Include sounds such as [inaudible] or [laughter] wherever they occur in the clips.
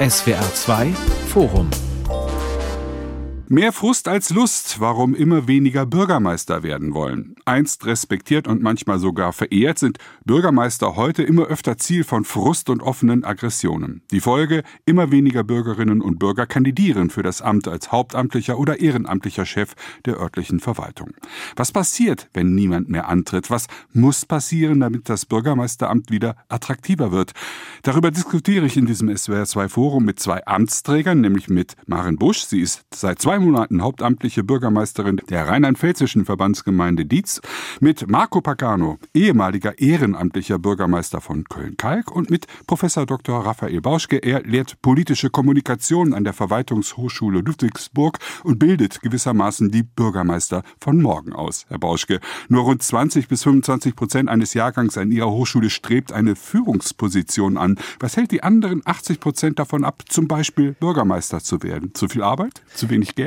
SWR 2 Forum Mehr Frust als Lust, warum immer weniger Bürgermeister werden wollen. Einst respektiert und manchmal sogar verehrt, sind Bürgermeister heute immer öfter Ziel von Frust und offenen Aggressionen. Die Folge, immer weniger Bürgerinnen und Bürger kandidieren für das Amt als hauptamtlicher oder ehrenamtlicher Chef der örtlichen Verwaltung. Was passiert, wenn niemand mehr antritt? Was muss passieren, damit das Bürgermeisteramt wieder attraktiver wird? Darüber diskutiere ich in diesem SWR2 Forum mit zwei Amtsträgern, nämlich mit Maren Busch. Sie ist seit zwei zwei Monaten hauptamtliche Bürgermeisterin der rheinland-pfälzischen Verbandsgemeinde Dietz, mit Marco Pagano, ehemaliger ehrenamtlicher Bürgermeister von Köln-Kalk und mit Professor Dr. Raphael Bauschke. Er lehrt politische Kommunikation an der Verwaltungshochschule Ludwigsburg und bildet gewissermaßen die Bürgermeister von morgen aus. Herr Bauschke, nur rund 20 bis 25 Prozent eines Jahrgangs an Ihrer Hochschule strebt eine Führungsposition an. Was hält die anderen 80 Prozent davon ab, zum Beispiel Bürgermeister zu werden? Zu viel Arbeit? Zu wenig Geld?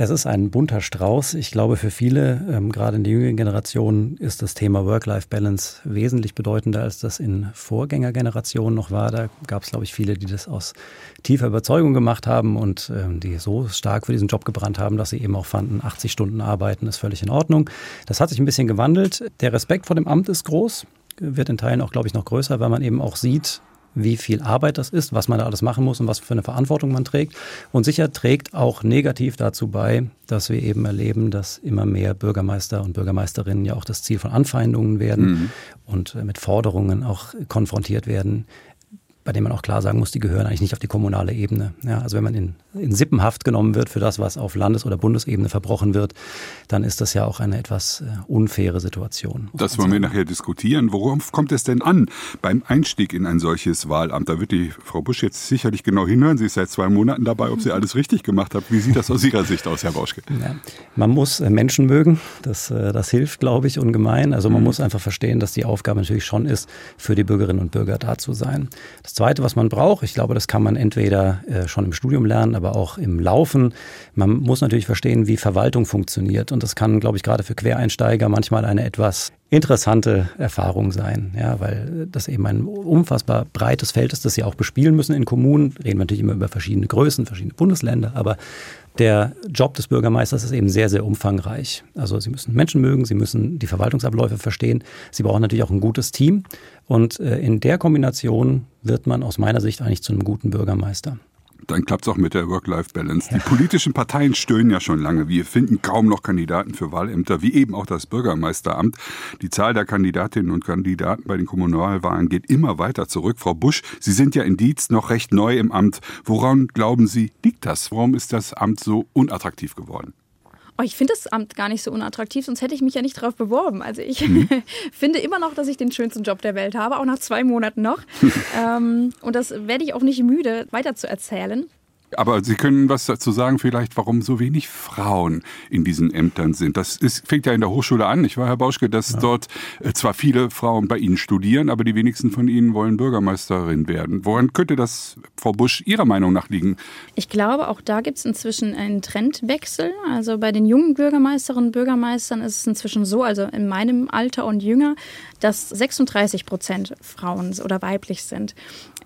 Es ist ein bunter Strauß. Ich glaube, für viele, ähm, gerade in der jüngeren Generation, ist das Thema Work-Life-Balance wesentlich bedeutender, als das in Vorgängergenerationen noch war. Da gab es, glaube ich, viele, die das aus tiefer Überzeugung gemacht haben und ähm, die so stark für diesen Job gebrannt haben, dass sie eben auch fanden, 80 Stunden arbeiten ist völlig in Ordnung. Das hat sich ein bisschen gewandelt. Der Respekt vor dem Amt ist groß wird in Teilen auch, glaube ich, noch größer, weil man eben auch sieht, wie viel Arbeit das ist, was man da alles machen muss und was für eine Verantwortung man trägt. Und sicher trägt auch negativ dazu bei, dass wir eben erleben, dass immer mehr Bürgermeister und Bürgermeisterinnen ja auch das Ziel von Anfeindungen werden mhm. und äh, mit Forderungen auch konfrontiert werden, bei denen man auch klar sagen muss, die gehören eigentlich nicht auf die kommunale Ebene. Ja, also wenn man in, in Sippenhaft genommen wird für das, was auf Landes- oder Bundesebene verbrochen wird, dann ist das ja auch eine etwas äh, unfaire Situation. Das wollen wir nachher diskutieren. Worauf kommt es denn an beim Einstieg in ein solches Wahlamt? Da wird die Frau Busch jetzt sicherlich genau hinhören. Sie ist seit zwei Monaten dabei, ob sie alles richtig gemacht hat. Wie sieht das aus Ihrer Sicht aus, Herr Bauschke? [laughs] Ja, man muss äh, Menschen mögen. Das, äh, das hilft, glaube ich, ungemein. Also man mhm. muss einfach verstehen, dass die Aufgabe natürlich schon ist, für die Bürgerinnen und Bürger da zu sein. Das Zweite, was man braucht, ich glaube, das kann man entweder äh, schon im Studium lernen, aber auch im Laufen. Man muss natürlich verstehen, wie Verwaltung funktioniert. Und das kann, glaube ich, gerade für Quereinsteiger manchmal eine etwas interessante Erfahrung sein, ja, weil das eben ein unfassbar breites Feld ist, das sie auch bespielen müssen in Kommunen. Reden wir natürlich immer über verschiedene Größen, verschiedene Bundesländer, aber der Job des Bürgermeisters ist eben sehr, sehr umfangreich. Also Sie müssen Menschen mögen, Sie müssen die Verwaltungsabläufe verstehen. Sie brauchen natürlich auch ein gutes Team. Und äh, in der Kombination wird man aus meiner Sicht eigentlich zu einem guten Bürgermeister dann klappt es auch mit der Work-Life-Balance. Die politischen Parteien stöhnen ja schon lange. Wir finden kaum noch Kandidaten für Wahlämter, wie eben auch das Bürgermeisteramt. Die Zahl der Kandidatinnen und Kandidaten bei den Kommunalwahlen geht immer weiter zurück. Frau Busch, Sie sind ja in Dietz noch recht neu im Amt. Woran glauben Sie, liegt das? Warum ist das Amt so unattraktiv geworden? Oh, ich finde das Amt gar nicht so unattraktiv, sonst hätte ich mich ja nicht darauf beworben. Also ich mhm. [laughs] finde immer noch, dass ich den schönsten Job der Welt habe, auch nach zwei Monaten noch. [laughs] ähm, und das werde ich auch nicht müde, weiter zu erzählen. Aber Sie können was dazu sagen, vielleicht, warum so wenig Frauen in diesen Ämtern sind. Das ist, fängt ja in der Hochschule an, nicht wahr, Herr Bauschke, dass ja. dort äh, zwar viele Frauen bei Ihnen studieren, aber die wenigsten von ihnen wollen Bürgermeisterin werden. Woran könnte das, Frau Busch, Ihrer Meinung nach liegen? Ich glaube, auch da gibt es inzwischen einen Trendwechsel. Also bei den jungen Bürgermeisterinnen und Bürgermeistern ist es inzwischen so, also in meinem Alter und jünger, dass 36 Prozent Frauen oder weiblich sind.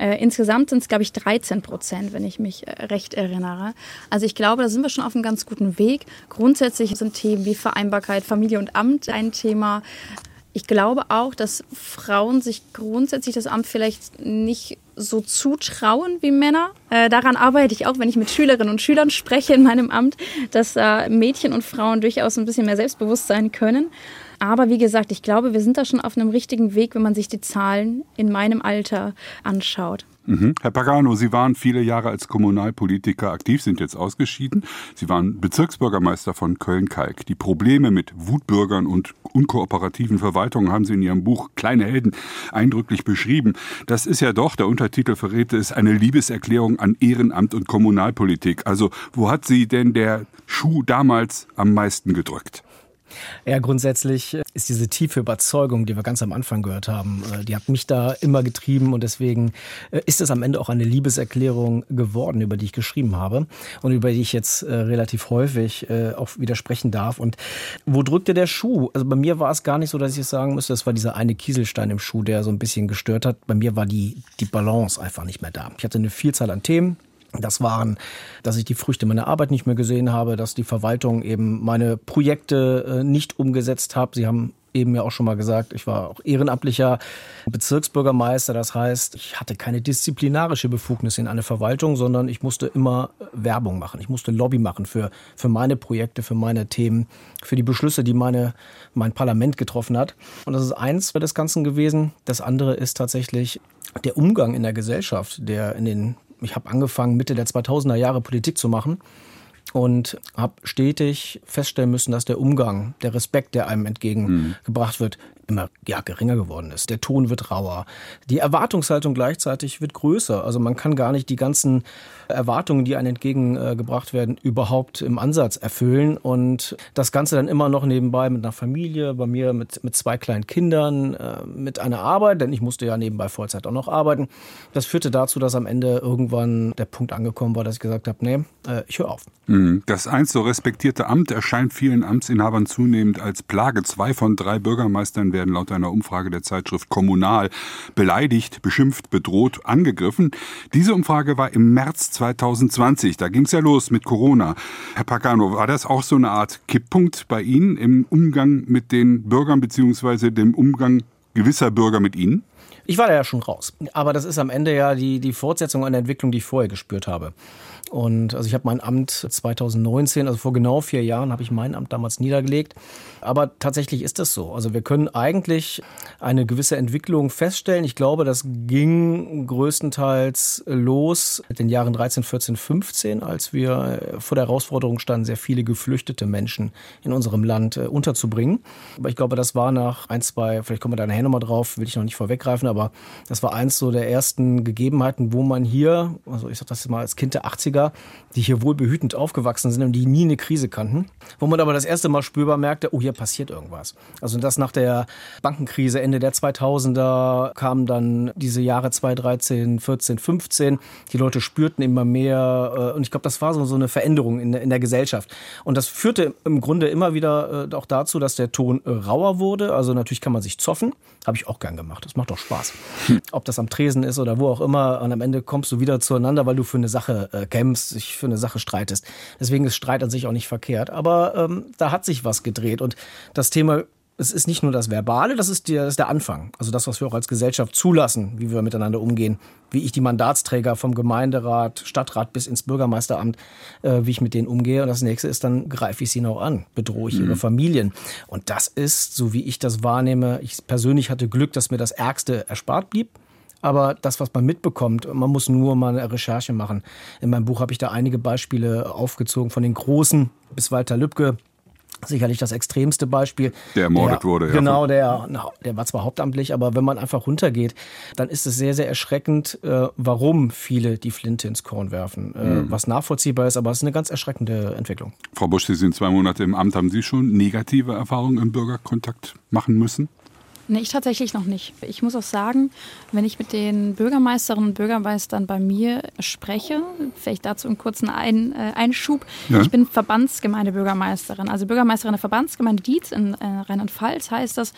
Äh, insgesamt sind es, glaube ich, 13 Prozent, wenn ich mich äh, recht erinnere. Also ich glaube, da sind wir schon auf einem ganz guten Weg. Grundsätzlich sind Themen wie Vereinbarkeit, Familie und Amt ein Thema. Ich glaube auch, dass Frauen sich grundsätzlich das Amt vielleicht nicht so zutrauen wie Männer. Äh, daran arbeite ich auch, wenn ich mit Schülerinnen und Schülern spreche in meinem Amt, dass äh, Mädchen und Frauen durchaus ein bisschen mehr selbstbewusst sein können. Aber wie gesagt, ich glaube, wir sind da schon auf einem richtigen Weg, wenn man sich die Zahlen in meinem Alter anschaut. Mhm. Herr Pagano, Sie waren viele Jahre als Kommunalpolitiker aktiv, sind jetzt ausgeschieden. Sie waren Bezirksbürgermeister von Köln-Kalk. Die Probleme mit Wutbürgern und unkooperativen Verwaltungen haben Sie in Ihrem Buch Kleine Helden eindrücklich beschrieben. Das ist ja doch, der Untertitel verrät es, eine Liebeserklärung an Ehrenamt und Kommunalpolitik. Also wo hat Sie denn der Schuh damals am meisten gedrückt? Ja, grundsätzlich ist diese tiefe Überzeugung, die wir ganz am Anfang gehört haben, äh, die hat mich da immer getrieben und deswegen äh, ist es am Ende auch eine Liebeserklärung geworden, über die ich geschrieben habe und über die ich jetzt äh, relativ häufig auch widersprechen darf. Und wo drückte der Schuh? Also bei mir war es gar nicht so, dass ich sagen müsste, das war dieser eine Kieselstein im Schuh, der so ein bisschen gestört hat. Bei mir war die, die Balance einfach nicht mehr da. Ich hatte eine Vielzahl an Themen, das waren, dass ich die Früchte meiner Arbeit nicht mehr gesehen habe, dass die Verwaltung eben meine Projekte äh, nicht umgesetzt hat. Sie haben eben ja auch schon mal gesagt, ich war auch ehrenamtlicher Bezirksbürgermeister. Das heißt, ich hatte keine disziplinarische Befugnis in eine Verwaltung, sondern ich musste immer Werbung machen. Ich musste Lobby machen für, für meine Projekte, für meine Themen, für die Beschlüsse, die meine, mein Parlament getroffen hat. Und das ist eins des Ganzen gewesen. Das andere ist tatsächlich der Umgang in der Gesellschaft, der in den ich habe angefangen, Mitte der 2000er Jahre Politik zu machen und habe stetig feststellen müssen, dass der Umgang, der Respekt, der einem entgegengebracht wird, immer ja, geringer geworden ist. Der Ton wird rauer. Die Erwartungshaltung gleichzeitig wird größer. Also man kann gar nicht die ganzen Erwartungen, die einem entgegengebracht werden, überhaupt im Ansatz erfüllen. Und das Ganze dann immer noch nebenbei mit einer Familie, bei mir mit, mit zwei kleinen Kindern, äh, mit einer Arbeit, denn ich musste ja nebenbei Vollzeit auch noch arbeiten. Das führte dazu, dass am Ende irgendwann der Punkt angekommen war, dass ich gesagt habe, nee, äh, ich höre auf. Mhm. Das einst so respektierte Amt erscheint vielen Amtsinhabern zunehmend als Plage. Zwei von drei Bürgermeistern werden laut einer Umfrage der Zeitschrift Kommunal beleidigt, beschimpft, bedroht, angegriffen. Diese Umfrage war im März 2020. Da ging es ja los mit Corona. Herr Pagano, war das auch so eine Art Kipppunkt bei Ihnen im Umgang mit den Bürgern beziehungsweise dem Umgang gewisser Bürger mit Ihnen? Ich war da ja schon raus. Aber das ist am Ende ja die, die Fortsetzung einer Entwicklung, die ich vorher gespürt habe. Und also ich habe mein Amt 2019, also vor genau vier Jahren, habe ich mein Amt damals niedergelegt. Aber tatsächlich ist das so. Also wir können eigentlich eine gewisse Entwicklung feststellen. Ich glaube, das ging größtenteils los in den Jahren 13, 14, 15, als wir vor der Herausforderung standen, sehr viele geflüchtete Menschen in unserem Land äh, unterzubringen. Aber ich glaube, das war nach ein, zwei, vielleicht kommen wir da nachher nochmal drauf, will ich noch nicht vorweggreifen, aber das war eins so der ersten Gegebenheiten, wo man hier, also ich sage das mal als Kind der 80er, die hier wohlbehütend aufgewachsen sind und die nie eine Krise kannten, wo man aber das erste Mal spürbar merkte, oh, hier passiert irgendwas. Also das nach der Bankenkrise Ende der 2000er kamen dann diese Jahre 2013, 14, 15. Die Leute spürten immer mehr äh, und ich glaube, das war so, so eine Veränderung in, in der Gesellschaft. Und das führte im Grunde immer wieder äh, auch dazu, dass der Ton äh, rauer wurde. Also natürlich kann man sich zoffen, habe ich auch gern gemacht. Das macht doch Spaß. Hm. Ob das am Tresen ist oder wo auch immer. Und am Ende kommst du wieder zueinander, weil du für eine Sache kämpfst, dich für eine Sache streitest. Deswegen ist Streit an sich auch nicht verkehrt. Aber ähm, da hat sich was gedreht. Und das Thema es ist nicht nur das Verbale, das ist, der, das ist der Anfang. Also das, was wir auch als Gesellschaft zulassen, wie wir miteinander umgehen, wie ich die Mandatsträger vom Gemeinderat, Stadtrat bis ins Bürgermeisteramt, äh, wie ich mit denen umgehe. Und das nächste ist, dann greife ich sie noch an, bedrohe ich mhm. ihre Familien. Und das ist, so wie ich das wahrnehme, ich persönlich hatte Glück, dass mir das Ärgste erspart blieb. Aber das, was man mitbekommt, man muss nur mal eine Recherche machen. In meinem Buch habe ich da einige Beispiele aufgezogen von den Großen bis Walter Lübcke, sicherlich das extremste Beispiel. Der ermordet der, wurde, ja. Genau, der, der war zwar hauptamtlich, aber wenn man einfach runtergeht, dann ist es sehr, sehr erschreckend, äh, warum viele die Flinte ins Korn werfen. Äh, mhm. Was nachvollziehbar ist, aber es ist eine ganz erschreckende Entwicklung. Frau Busch, Sie sind zwei Monate im Amt. Haben Sie schon negative Erfahrungen im Bürgerkontakt machen müssen? Nee, ich tatsächlich noch nicht. Ich muss auch sagen, wenn ich mit den Bürgermeisterinnen und Bürgermeistern bei mir spreche, vielleicht dazu einen kurzen Ein, äh, Einschub. Ja. Ich bin Verbandsgemeindebürgermeisterin, also Bürgermeisterin der Verbandsgemeinde Dietz in äh, Rheinland-Pfalz heißt das.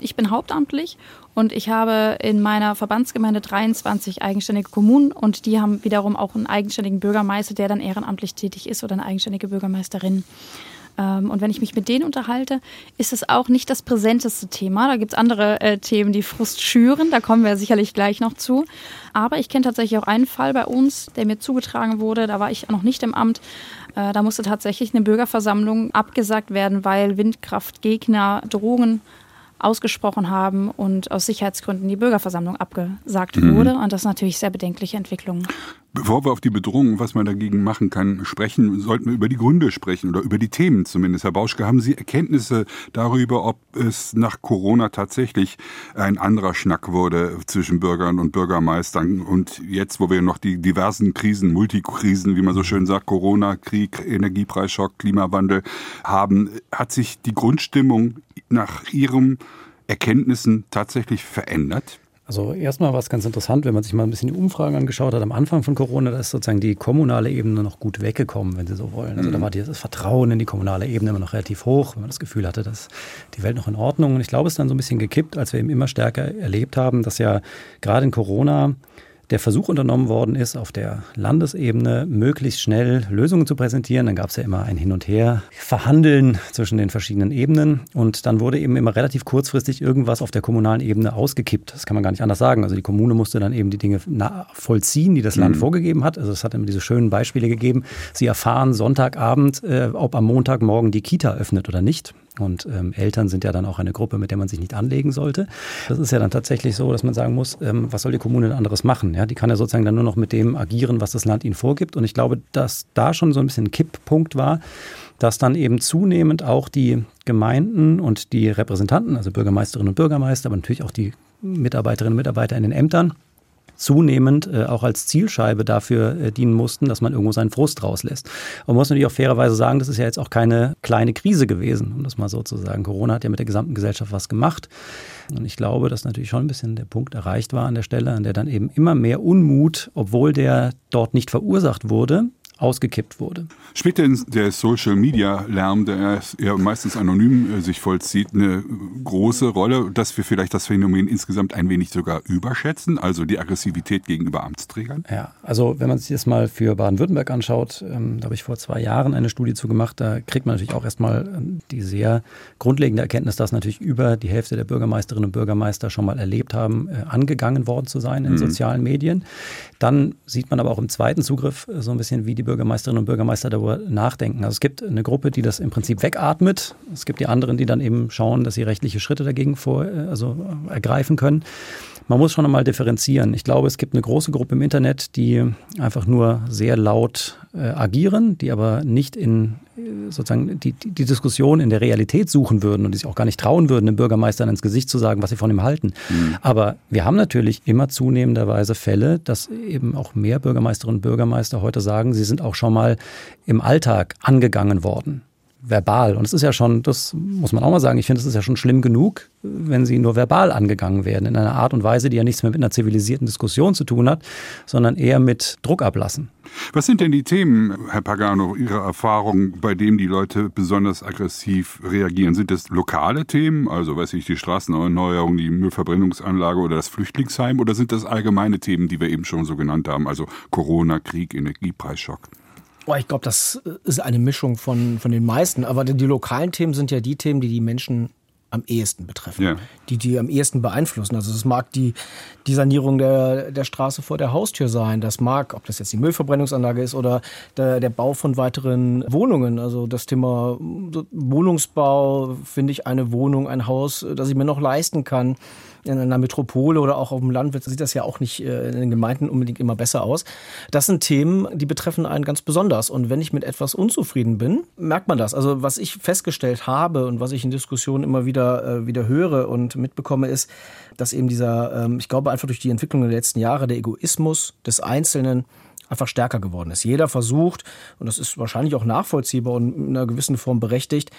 Ich bin hauptamtlich und ich habe in meiner Verbandsgemeinde 23 eigenständige Kommunen und die haben wiederum auch einen eigenständigen Bürgermeister, der dann ehrenamtlich tätig ist oder eine eigenständige Bürgermeisterin. Ähm, und wenn ich mich mit denen unterhalte, ist es auch nicht das präsenteste Thema. Da gibt es andere äh, Themen, die Frust schüren. Da kommen wir sicherlich gleich noch zu. Aber ich kenne tatsächlich auch einen Fall bei uns, der mir zugetragen wurde. Da war ich noch nicht im Amt. Äh, da musste tatsächlich eine Bürgerversammlung abgesagt werden, weil Windkraftgegner Drohungen ausgesprochen haben und aus Sicherheitsgründen die Bürgerversammlung abgesagt mhm. wurde. Und das ist natürlich sehr bedenkliche Entwicklung. Bevor wir auf die Bedrohung, was man dagegen machen kann, sprechen, sollten wir über die Gründe sprechen oder über die Themen zumindest. Herr Bauschke, haben Sie Erkenntnisse darüber, ob es nach Corona tatsächlich ein anderer Schnack wurde zwischen Bürgern und Bürgermeistern und jetzt, wo wir noch die diversen Krisen, Multikrisen, wie man so schön sagt, Corona, Krieg, Energiepreisschock, Klimawandel haben, hat sich die Grundstimmung nach Ihren Erkenntnissen tatsächlich verändert? Also erstmal war es ganz interessant, wenn man sich mal ein bisschen die Umfragen angeschaut hat. Am Anfang von Corona, da ist sozusagen die kommunale Ebene noch gut weggekommen, wenn Sie so wollen. Also mhm. da war das Vertrauen in die kommunale Ebene immer noch relativ hoch, wenn man das Gefühl hatte, dass die Welt noch in Ordnung. Und ich glaube, es ist dann so ein bisschen gekippt, als wir eben immer stärker erlebt haben, dass ja gerade in Corona der Versuch unternommen worden ist, auf der Landesebene möglichst schnell Lösungen zu präsentieren. Dann gab es ja immer ein Hin und Her, Verhandeln zwischen den verschiedenen Ebenen. Und dann wurde eben immer relativ kurzfristig irgendwas auf der kommunalen Ebene ausgekippt. Das kann man gar nicht anders sagen. Also die Kommune musste dann eben die Dinge vollziehen, die das Land mhm. vorgegeben hat. Also es hat immer diese schönen Beispiele gegeben. Sie erfahren Sonntagabend, äh, ob am Montagmorgen die Kita öffnet oder nicht. Und ähm, Eltern sind ja dann auch eine Gruppe, mit der man sich nicht anlegen sollte. Das ist ja dann tatsächlich so, dass man sagen muss, ähm, was soll die Kommune denn anderes machen? Ja, die kann ja sozusagen dann nur noch mit dem agieren, was das Land ihnen vorgibt. Und ich glaube, dass da schon so ein bisschen ein Kipppunkt war, dass dann eben zunehmend auch die Gemeinden und die Repräsentanten, also Bürgermeisterinnen und Bürgermeister, aber natürlich auch die Mitarbeiterinnen und Mitarbeiter in den Ämtern, zunehmend äh, auch als Zielscheibe dafür äh, dienen mussten, dass man irgendwo seinen Frust rauslässt. Und man muss natürlich auch fairerweise sagen, das ist ja jetzt auch keine kleine Krise gewesen, um das mal so zu sagen. Corona hat ja mit der gesamten Gesellschaft was gemacht. Und ich glaube, dass natürlich schon ein bisschen der Punkt erreicht war an der Stelle, an der dann eben immer mehr Unmut, obwohl der dort nicht verursacht wurde, ausgekippt wurde. Spielt denn der Social Media Lärm, der ja meistens anonym äh, sich vollzieht, eine große Rolle, dass wir vielleicht das Phänomen insgesamt ein wenig sogar überschätzen, also die Aggressivität gegenüber Amtsträgern? Ja, also wenn man sich das mal für Baden-Württemberg anschaut, ähm, da habe ich vor zwei Jahren eine Studie zu gemacht, da kriegt man natürlich auch erstmal ähm, die sehr grundlegende Erkenntnis, dass natürlich über die Hälfte der Bürgermeisterinnen und Bürgermeister schon mal erlebt haben, äh, angegangen worden zu sein in mhm. sozialen Medien. Dann sieht man aber auch im zweiten Zugriff äh, so ein bisschen, wie die Bürgermeisterinnen und Bürgermeister darüber nachdenken. Also es gibt eine Gruppe, die das im Prinzip wegatmet. Es gibt die anderen, die dann eben schauen, dass sie rechtliche Schritte dagegen vor, äh, also ergreifen können. Man muss schon einmal differenzieren. Ich glaube, es gibt eine große Gruppe im Internet, die einfach nur sehr laut äh, agieren, die aber nicht in äh, sozusagen die, die Diskussion in der Realität suchen würden und die sich auch gar nicht trauen würden, dem Bürgermeister ins Gesicht zu sagen, was sie von ihm halten. Mhm. Aber wir haben natürlich immer zunehmenderweise Fälle, dass eben auch mehr Bürgermeisterinnen und Bürgermeister heute sagen, sie sind auch schon mal im Alltag angegangen worden verbal. Und es ist ja schon, das muss man auch mal sagen, ich finde, es ist ja schon schlimm genug, wenn sie nur verbal angegangen werden, in einer Art und Weise, die ja nichts mehr mit einer zivilisierten Diskussion zu tun hat, sondern eher mit Druck ablassen. Was sind denn die Themen, Herr Pagano, Ihrer Erfahrung, bei denen die Leute besonders aggressiv reagieren? Sind das lokale Themen, also weiß ich, die Straßenerneuerung, die Müllverbrennungsanlage oder das Flüchtlingsheim, oder sind das allgemeine Themen, die wir eben schon so genannt haben, also Corona, Krieg, Energiepreisschock? Oh, ich glaube, das ist eine Mischung von, von den meisten. Aber die lokalen Themen sind ja die Themen, die die Menschen am ehesten betreffen, ja. die die am ehesten beeinflussen. Also es mag die, die Sanierung der, der Straße vor der Haustür sein, das mag, ob das jetzt die Müllverbrennungsanlage ist oder der, der Bau von weiteren Wohnungen. Also das Thema Wohnungsbau, finde ich eine Wohnung, ein Haus, das ich mir noch leisten kann in einer Metropole oder auch auf dem Land sieht das ja auch nicht äh, in den Gemeinden unbedingt immer besser aus. Das sind Themen, die betreffen einen ganz besonders. Und wenn ich mit etwas unzufrieden bin, merkt man das. Also was ich festgestellt habe und was ich in Diskussionen immer wieder, äh, wieder höre und mitbekomme, ist, dass eben dieser, ähm, ich glaube einfach durch die Entwicklung der letzten Jahre, der Egoismus des Einzelnen einfach stärker geworden ist. Jeder versucht, und das ist wahrscheinlich auch nachvollziehbar und in einer gewissen Form berechtigt,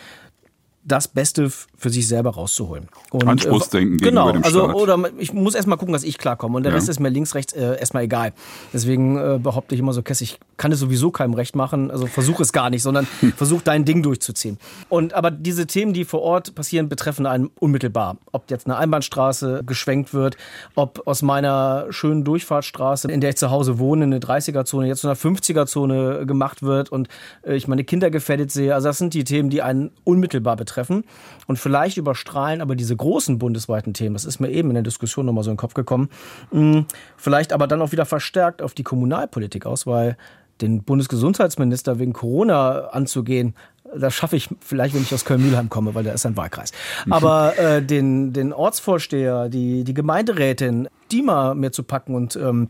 das Beste für sich selber rauszuholen. Und, äh, Anspruchsdenken genau, gegenüber dem also, Staat. Oder ich muss erstmal gucken, dass ich klarkomme und der ja. Rest ist mir links, rechts äh, erstmal egal. Deswegen äh, behaupte ich immer so, Kess, ich kann es sowieso keinem recht machen, also versuche es gar nicht, sondern [laughs] versuch dein Ding durchzuziehen. Und aber diese Themen, die vor Ort passieren, betreffen einen unmittelbar. Ob jetzt eine Einbahnstraße geschwenkt wird, ob aus meiner schönen Durchfahrtsstraße, in der ich zu Hause wohne, eine 30er-Zone, jetzt zu einer 50er-Zone gemacht wird und äh, ich meine Kinder gefährdet sehe. Also das sind die Themen, die einen unmittelbar betreffen treffen. Und vielleicht überstrahlen aber diese großen bundesweiten Themen, das ist mir eben in der Diskussion nochmal so in den Kopf gekommen, hm, vielleicht aber dann auch wieder verstärkt auf die Kommunalpolitik aus, weil den Bundesgesundheitsminister wegen Corona anzugehen, das schaffe ich vielleicht, wenn ich aus Köln-Mühlheim komme, weil da ist ein Wahlkreis. Aber äh, den, den Ortsvorsteher, die, die Gemeinderätin, die mal mir zu packen und ähm,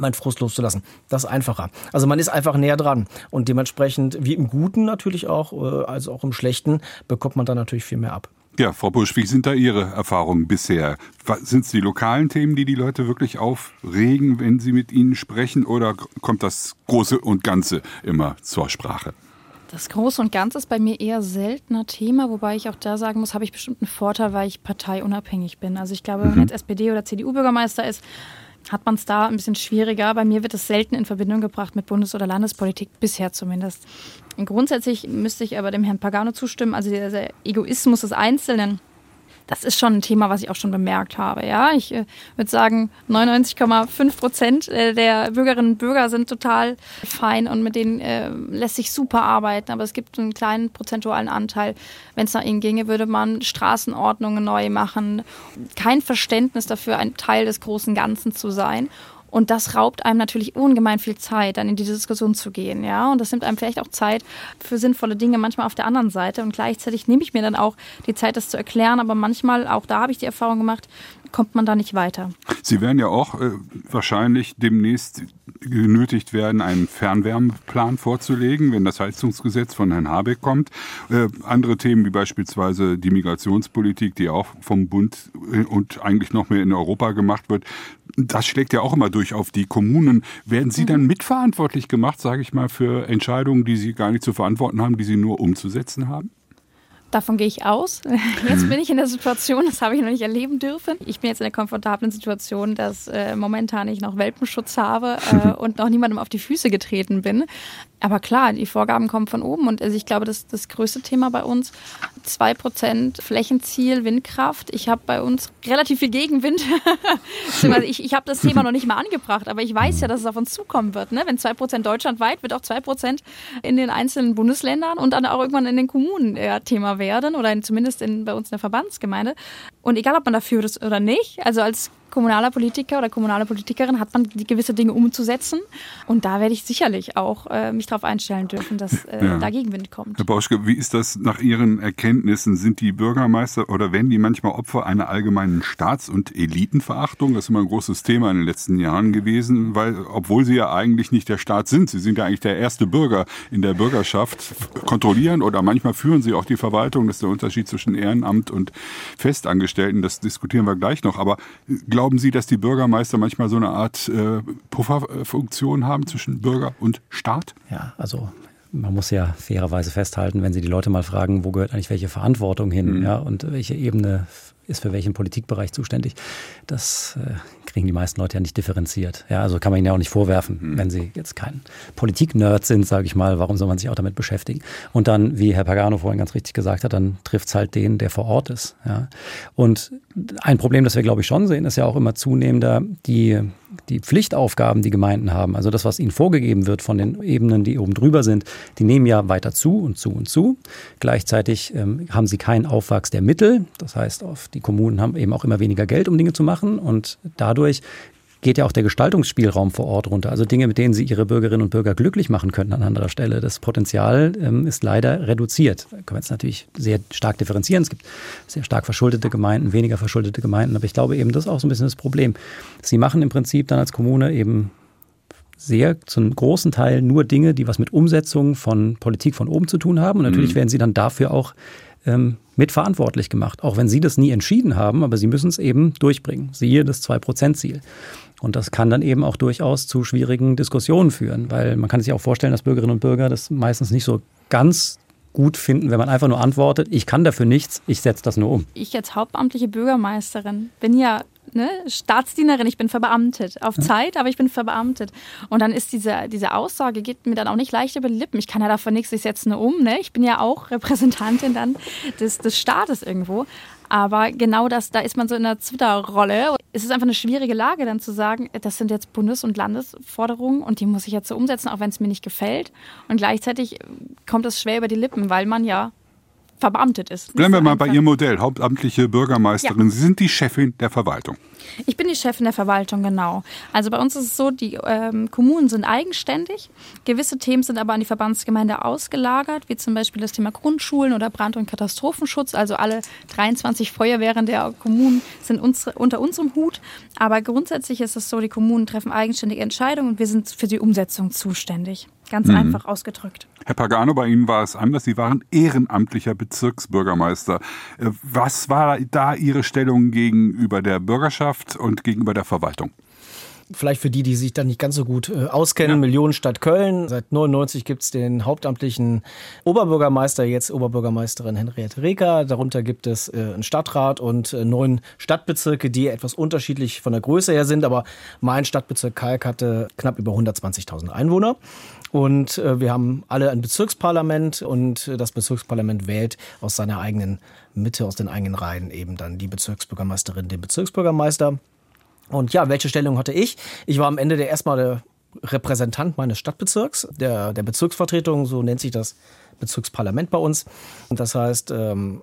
meinen Frust loszulassen. Das ist einfacher. Also man ist einfach näher dran und dementsprechend, wie im Guten natürlich auch, äh, also auch im Schlechten, bekommt man da natürlich viel mehr ab. Ja, Frau Busch, wie sind da Ihre Erfahrungen bisher? Sind es die lokalen Themen, die die Leute wirklich aufregen, wenn Sie mit ihnen sprechen, oder kommt das Große und Ganze immer zur Sprache? Das Große und Ganze ist bei mir eher seltener Thema, wobei ich auch da sagen muss, habe ich bestimmt einen Vorteil, weil ich parteiunabhängig bin. Also ich glaube, wenn man mhm. jetzt SPD oder CDU-Bürgermeister ist, hat man es da ein bisschen schwieriger. Bei mir wird es selten in Verbindung gebracht mit Bundes- oder Landespolitik, bisher zumindest. Grundsätzlich müsste ich aber dem Herrn Pagano zustimmen, also der Egoismus des Einzelnen das ist schon ein Thema, was ich auch schon bemerkt habe. Ja, ich äh, würde sagen, 99,5 Prozent äh, der Bürgerinnen und Bürger sind total fein und mit denen äh, lässt sich super arbeiten. Aber es gibt einen kleinen prozentualen Anteil. Wenn es nach ihnen ginge, würde man Straßenordnungen neu machen. Kein Verständnis dafür, ein Teil des großen Ganzen zu sein. Und das raubt einem natürlich ungemein viel Zeit, dann in diese Diskussion zu gehen, ja. Und das nimmt einem vielleicht auch Zeit für sinnvolle Dinge manchmal auf der anderen Seite. Und gleichzeitig nehme ich mir dann auch die Zeit, das zu erklären. Aber manchmal, auch da habe ich die Erfahrung gemacht, kommt man da nicht weiter. Sie werden ja auch äh, wahrscheinlich demnächst genötigt werden, einen Fernwärmeplan vorzulegen, wenn das Heizungsgesetz von Herrn Habeck kommt. Äh, andere Themen wie beispielsweise die Migrationspolitik, die auch vom Bund äh, und eigentlich noch mehr in Europa gemacht wird, das schlägt ja auch immer durch auf die Kommunen. Werden Sie dann mhm. mitverantwortlich gemacht, sage ich mal, für Entscheidungen, die Sie gar nicht zu verantworten haben, die Sie nur umzusetzen haben? Davon gehe ich aus. [laughs] Jetzt mhm. bin ich in der Situation, das habe ich noch nicht erleben dürfen. Ich bin jetzt in der komfortablen Situation, dass äh, momentan ich noch Welpenschutz habe [laughs] äh, und noch niemandem auf die Füße getreten bin. Aber klar, die Vorgaben kommen von oben und also ich glaube, das das größte Thema bei uns, 2% Flächenziel Windkraft. Ich habe bei uns relativ viel Gegenwind. [laughs] ich ich habe das Thema [laughs] noch nicht mal angebracht, aber ich weiß ja, dass es auf uns zukommen wird. Ne? Wenn 2% deutschlandweit, wird auch 2% in den einzelnen Bundesländern und dann auch irgendwann in den Kommunen ja, Thema werden oder in, zumindest in, bei uns in der Verbandsgemeinde. Und egal, ob man dafür ist oder nicht, also als kommunaler Politiker oder kommunale Politikerin hat man die gewisse Dinge umzusetzen. Und da werde ich sicherlich auch äh, mich darauf einstellen dürfen, dass äh, ja. da Gegenwind kommt. Herr Bauschke, wie ist das nach Ihren Erkenntnissen? Sind die Bürgermeister oder werden die manchmal Opfer einer allgemeinen Staats- und Elitenverachtung? Das ist immer ein großes Thema in den letzten Jahren gewesen, weil, obwohl sie ja eigentlich nicht der Staat sind, sie sind ja eigentlich der erste Bürger in der Bürgerschaft, kontrollieren oder manchmal führen sie auch die Verwaltung. Das ist der Unterschied zwischen Ehrenamt und Festangestellten. Das diskutieren wir gleich noch. Aber Glauben Sie, dass die Bürgermeister manchmal so eine Art äh, Pufferfunktion haben zwischen Bürger und Staat? Ja, also man muss ja fairerweise festhalten, wenn Sie die Leute mal fragen, wo gehört eigentlich welche Verantwortung hin, mhm. ja, und welche Ebene ist für welchen Politikbereich zuständig, das äh, kriegen die meisten Leute ja nicht differenziert. Ja, also kann man ihnen ja auch nicht vorwerfen, mhm. wenn sie jetzt kein Politik-Nerd sind, sage ich mal, warum soll man sich auch damit beschäftigen? Und dann, wie Herr Pagano vorhin ganz richtig gesagt hat, dann trifft es halt den, der vor Ort ist. Ja. Und ein Problem, das wir, glaube ich, schon sehen, ist ja auch immer zunehmender die, die Pflichtaufgaben, die Gemeinden haben. Also das, was ihnen vorgegeben wird von den Ebenen, die oben drüber sind, die nehmen ja weiter zu und zu und zu. Gleichzeitig ähm, haben sie keinen Aufwachs der Mittel. Das heißt, die Kommunen haben eben auch immer weniger Geld, um Dinge zu machen. Und dadurch dadurch geht ja auch der Gestaltungsspielraum vor Ort runter. Also Dinge, mit denen sie ihre Bürgerinnen und Bürger glücklich machen könnten an anderer Stelle. Das Potenzial ähm, ist leider reduziert. Da können wir jetzt natürlich sehr stark differenzieren. Es gibt sehr stark verschuldete Gemeinden, weniger verschuldete Gemeinden. Aber ich glaube eben, das ist auch so ein bisschen das Problem. Sie machen im Prinzip dann als Kommune eben sehr zum großen Teil nur Dinge, die was mit Umsetzung von Politik von oben zu tun haben. Und natürlich mhm. werden sie dann dafür auch ähm, mitverantwortlich gemacht, auch wenn Sie das nie entschieden haben, aber Sie müssen es eben durchbringen. Siehe das 2-Prozent-Ziel. Und das kann dann eben auch durchaus zu schwierigen Diskussionen führen, weil man kann sich auch vorstellen, dass Bürgerinnen und Bürger das meistens nicht so ganz gut finden, wenn man einfach nur antwortet, ich kann dafür nichts, ich setze das nur um. Ich als hauptamtliche Bürgermeisterin bin ja ne, Staatsdienerin, ich bin verbeamtet. Auf ja. Zeit, aber ich bin verbeamtet. Und dann ist diese, diese Aussage, geht mir dann auch nicht leicht über die Lippen. Ich kann ja davon nichts, ich setze nur um. Ne? Ich bin ja auch [laughs] Repräsentantin dann des, des Staates irgendwo. Aber genau das, da ist man so in einer Zwitterrolle. Es ist einfach eine schwierige Lage, dann zu sagen, das sind jetzt Bundes- und Landesforderungen und die muss ich jetzt so umsetzen, auch wenn es mir nicht gefällt. Und gleichzeitig kommt es schwer über die Lippen, weil man ja verbeamtet ist. Bleiben wir mal bei Ihrem Modell, hauptamtliche Bürgermeisterin. Ja. Sie sind die Chefin der Verwaltung. Ich bin die Chefin der Verwaltung, genau. Also bei uns ist es so, die ähm, Kommunen sind eigenständig. Gewisse Themen sind aber an die Verbandsgemeinde ausgelagert, wie zum Beispiel das Thema Grundschulen oder Brand- und Katastrophenschutz. Also alle 23 Feuerwehren der Kommunen sind unsere, unter unserem Hut. Aber grundsätzlich ist es so, die Kommunen treffen eigenständige Entscheidungen und wir sind für die Umsetzung zuständig. Ganz einfach ausgedrückt. Herr Pagano, bei Ihnen war es anders. Sie waren ehrenamtlicher Bezirksbürgermeister. Äh, Was war da Ihre Stellung gegenüber der Bürgerschaft und gegenüber der Verwaltung? Vielleicht für die, die sich da nicht ganz so gut äh, auskennen, Millionenstadt Köln. Seit 99 gibt's den hauptamtlichen Oberbürgermeister, jetzt Oberbürgermeisterin Henriette Reker. Darunter gibt es äh, einen Stadtrat und äh, neun Stadtbezirke, die etwas unterschiedlich von der Größe her sind. Aber mein Stadtbezirk Kalk hatte knapp über 120.000 Einwohner. Und äh, wir haben alle ein Bezirksparlament und äh, das Bezirksparlament wählt aus seiner eigenen Mitte, aus den eigenen Reihen eben dann die Bezirksbürgermeisterin, den Bezirksbürgermeister. Und ja, welche Stellung hatte ich? Ich war am Ende der erstmal der Repräsentant meines Stadtbezirks, der, der Bezirksvertretung, so nennt sich das Bezirksparlament bei uns. Und das heißt, ähm,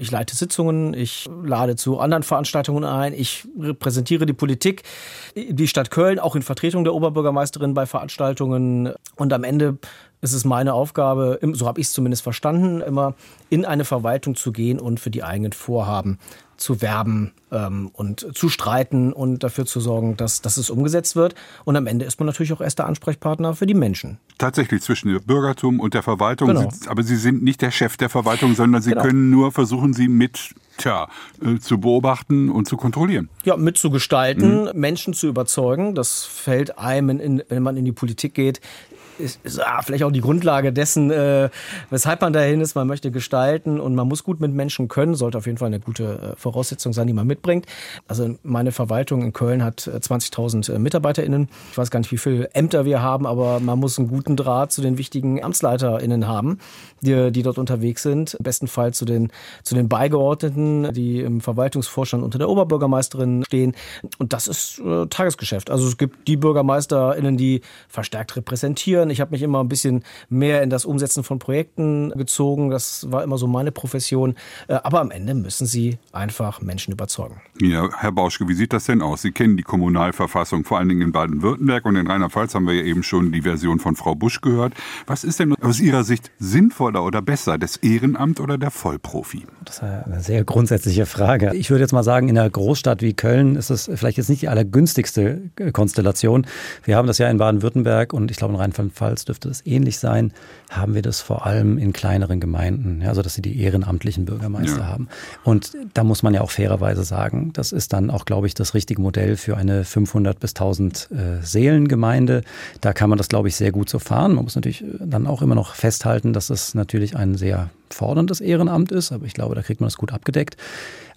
ich leite Sitzungen, ich lade zu anderen Veranstaltungen ein, ich repräsentiere die Politik, die Stadt Köln, auch in Vertretung der Oberbürgermeisterin bei Veranstaltungen. Und am Ende ist es meine Aufgabe, so habe ich es zumindest verstanden, immer in eine Verwaltung zu gehen und für die eigenen Vorhaben zu werben ähm, und zu streiten und dafür zu sorgen, dass, dass es umgesetzt wird. Und am Ende ist man natürlich auch erster Ansprechpartner für die Menschen. Tatsächlich zwischen dem Bürgertum und der Verwaltung. Genau. Sie, aber Sie sind nicht der Chef der Verwaltung, sondern Sie Genau. können nur versuchen, sie mit tja, äh, zu beobachten und zu kontrollieren. Ja, mitzugestalten, Menschen zu überzeugen. Das fällt einem, in, in, wenn man in die Politik geht, ist, ist ah, vielleicht auch die Grundlage dessen, äh, weshalb man dahin ist. Man möchte gestalten und man muss gut mit Menschen können. Sollte auf jeden Fall eine gute äh, Voraussetzung sein, die man mitbringt. Also meine Verwaltung in Köln hat äh, 20.000 äh, MitarbeiterInnen. Ich weiß gar nicht, wie viele Ämter wir haben, aber man muss einen guten Draht zu den wichtigen AmtsleiterInnen haben, die, die dort unterwegs sind. Im besten Fall zu den, zu den Beigeordneten, die im Verwaltungsvorstand unter der Oberbürgermeisterin stehen. Und das ist äh, Tagesgeschäft. Also es gibt die BürgermeisterInnen, die verstärkt repräsentieren. Ich habe mich immer ein bisschen mehr in das Umsetzen von Projekten gezogen. Das war immer so meine Profession. Äh, aber am Ende müssen sie einfach Menschen überzeugen. Ja, Herr Bauschke, wie sieht das denn aus? Sie kennen die Kommunalverfassung, vor allen Dingen in Baden-Württemberg und in Rheinland-Pfalz haben wir ja eben schon die Version von Frau Busch gehört. Was ist denn aus Ihrer Sicht sinnvoller oder besser, das Ehrenamt oder der Vollprofi? Das ist eine sehr grundsätzliche Frage. Ich würde jetzt mal sagen, in einer Großstadt wie Köln ist es vielleicht jetzt nicht die allergünstigste Konstellation. Wir haben das ja in Baden-Württemberg und ich glaube in Rheinland-Pfalz dürfte es ähnlich sein, haben wir das vor allem in kleineren Gemeinden, ja, also dass sie die ehrenamtlichen Bürgermeister Ja. haben. Und da muss man ja auch fairerweise sagen, das ist dann auch, glaube ich, das richtige Modell für eine 500 bis 1000 äh, Seelengemeinde. Da kann man das, glaube ich, sehr gut so fahren. Man muss natürlich äh, dann auch immer noch festhalten, dass es natürlich ein sehr forderndes Ehrenamt ist, aber ich glaube, da kriegt man das gut abgedeckt.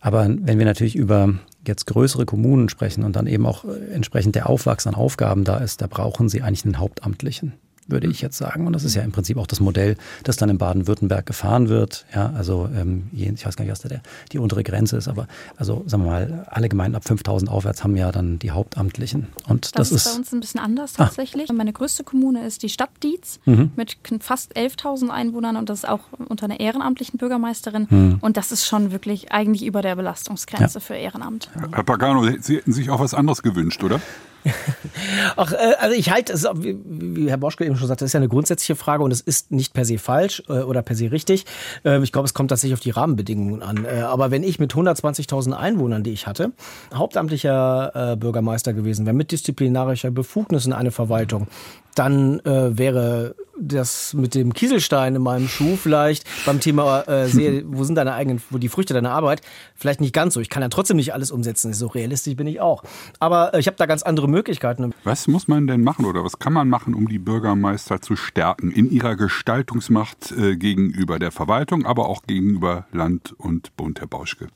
Aber wenn wir natürlich über jetzt größere Kommunen sprechen und dann eben auch äh, entsprechend der Aufwachs an Aufgaben da ist, da brauchen sie eigentlich einen Hauptamtlichen würde ich jetzt sagen. Und das ist ja im Prinzip auch das Modell, das dann in Baden-Württemberg gefahren wird. Ja, also ähm, ich weiß gar nicht, was da der, die untere Grenze ist, aber also sagen wir mal, alle Gemeinden ab 5000 aufwärts haben ja dann die Hauptamtlichen. Und Das, das, ist bei uns ein bisschen anders tatsächlich. Meine größte Kommune ist die Stadt Dietz mit kn- fast 11.000 Einwohnern und das ist auch unter einer ehrenamtlichen Bürgermeisterin. Und das ist schon wirklich eigentlich über der Belastungsgrenze für Ehrenamt. Herr Pagano, Sie hätten sich auch was anderes gewünscht, oder? [laughs] Ach, äh, also ich halte, wie, wie Herr Boschke eben schon sagte, das ist ja eine grundsätzliche Frage und es ist nicht per se falsch äh, oder per se richtig. Äh, ich glaube, es kommt tatsächlich auf die Rahmenbedingungen an. Äh, aber wenn ich mit 120.000 Einwohnern, die ich hatte, hauptamtlicher äh, Bürgermeister gewesen wäre, mit disziplinarischer Befugnis in eine Verwaltung, dann äh, wäre das mit dem Kieselstein in meinem Schuh vielleicht beim Thema äh, sehe, wo sind deine eigenen, wo die Früchte deiner Arbeit, vielleicht nicht ganz so. Ich kann ja trotzdem nicht alles umsetzen, so realistisch bin ich auch. Aber äh, ich habe da ganz andere Möglichkeiten. Was muss man denn machen oder was kann man machen, um die Bürgermeister zu stärken in ihrer Gestaltungsmacht äh, gegenüber der Verwaltung, aber auch gegenüber Land und Bund, Herr Bauschke?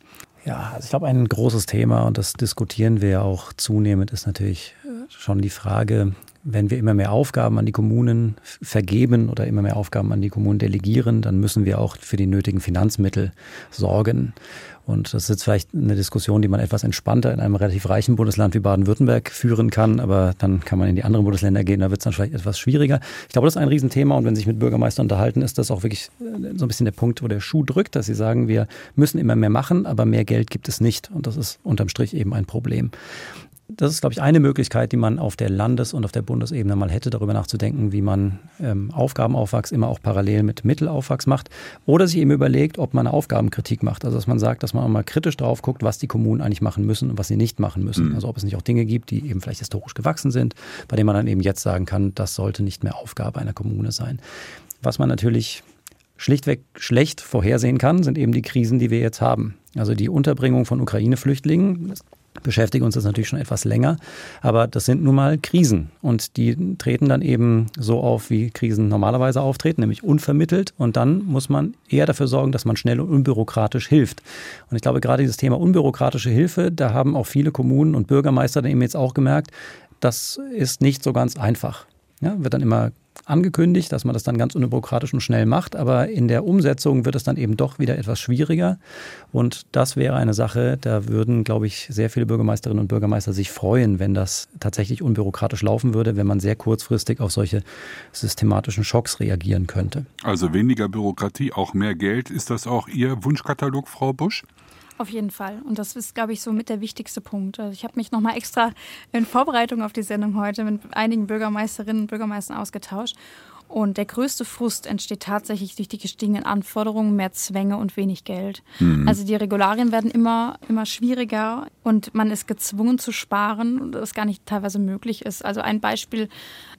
Ja, also ich glaube, ein großes Thema, und das diskutieren wir ja auch zunehmend, ist natürlich äh, schon die Frage, wenn wir immer mehr Aufgaben an die Kommunen vergeben oder immer mehr Aufgaben an die Kommunen delegieren, dann müssen wir auch für die nötigen Finanzmittel sorgen. Und das ist jetzt vielleicht eine Diskussion, die man etwas entspannter in einem relativ reichen Bundesland wie Baden-Württemberg führen kann, aber dann kann man in die anderen Bundesländer gehen, da wird es dann vielleicht etwas schwieriger. Ich glaube, das ist ein Riesenthema und wenn Sie sich mit Bürgermeistern unterhalten, ist das auch wirklich äh, so ein bisschen der Punkt, wo der Schuh drückt, dass sie sagen, wir müssen immer mehr machen, aber mehr Geld gibt es nicht. Und das ist unterm Strich eben ein Problem das ist, glaube ich, eine Möglichkeit, die man auf der Landes- und auf der Bundesebene mal hätte, darüber nachzudenken, wie man ähm, Aufgabenaufwachs immer auch parallel mit Mittelaufwachs macht. Oder sich eben überlegt, ob man eine Aufgabenkritik macht. Also, dass man sagt, dass man auch mal kritisch drauf guckt, was die Kommunen eigentlich machen müssen und was sie nicht machen müssen. Mhm. Also, ob es nicht auch Dinge gibt, die eben vielleicht historisch gewachsen sind, bei denen man dann eben jetzt sagen kann, das sollte nicht mehr Aufgabe einer Kommune sein. Was man natürlich schlichtweg schlecht vorhersehen kann, sind eben die Krisen, die wir jetzt haben. Also die Unterbringung von Ukraine-Flüchtlingen beschäftigen uns das natürlich schon etwas länger. Aber das sind nun mal Krisen. Und die treten dann eben so auf, wie Krisen normalerweise auftreten, nämlich unvermittelt. Und dann muss man eher dafür sorgen, dass man schnell und unbürokratisch hilft. Und ich glaube, gerade dieses Thema unbürokratische Hilfe, da haben auch viele Kommunen und Bürgermeister dann eben jetzt auch gemerkt, das ist nicht so ganz einfach. Ja, wird dann immer angekündigt, dass man das dann ganz unbürokratisch und schnell macht, aber in der Umsetzung wird es dann eben doch wieder etwas schwieriger. Und das wäre eine Sache, da würden, glaube ich, sehr viele Bürgermeisterinnen und Bürgermeister sich freuen, wenn das tatsächlich unbürokratisch laufen würde, wenn man sehr kurzfristig auf solche systematischen Schocks reagieren könnte. Also weniger Bürokratie, auch mehr Geld. Ist das auch Ihr Wunschkatalog, Frau Busch? Auf jeden Fall. Und das ist, glaube ich, so mit der wichtigste Punkt. Also ich habe mich nochmal extra in Vorbereitung auf die Sendung heute mit einigen Bürgermeisterinnen und Bürgermeistern ausgetauscht. Und der größte Frust entsteht tatsächlich durch die gestiegenen Anforderungen, mehr Zwänge und wenig Geld. Mhm. Also die Regularien werden immer, immer schwieriger und man ist gezwungen zu sparen, das gar nicht teilweise möglich ist. Also ein Beispiel,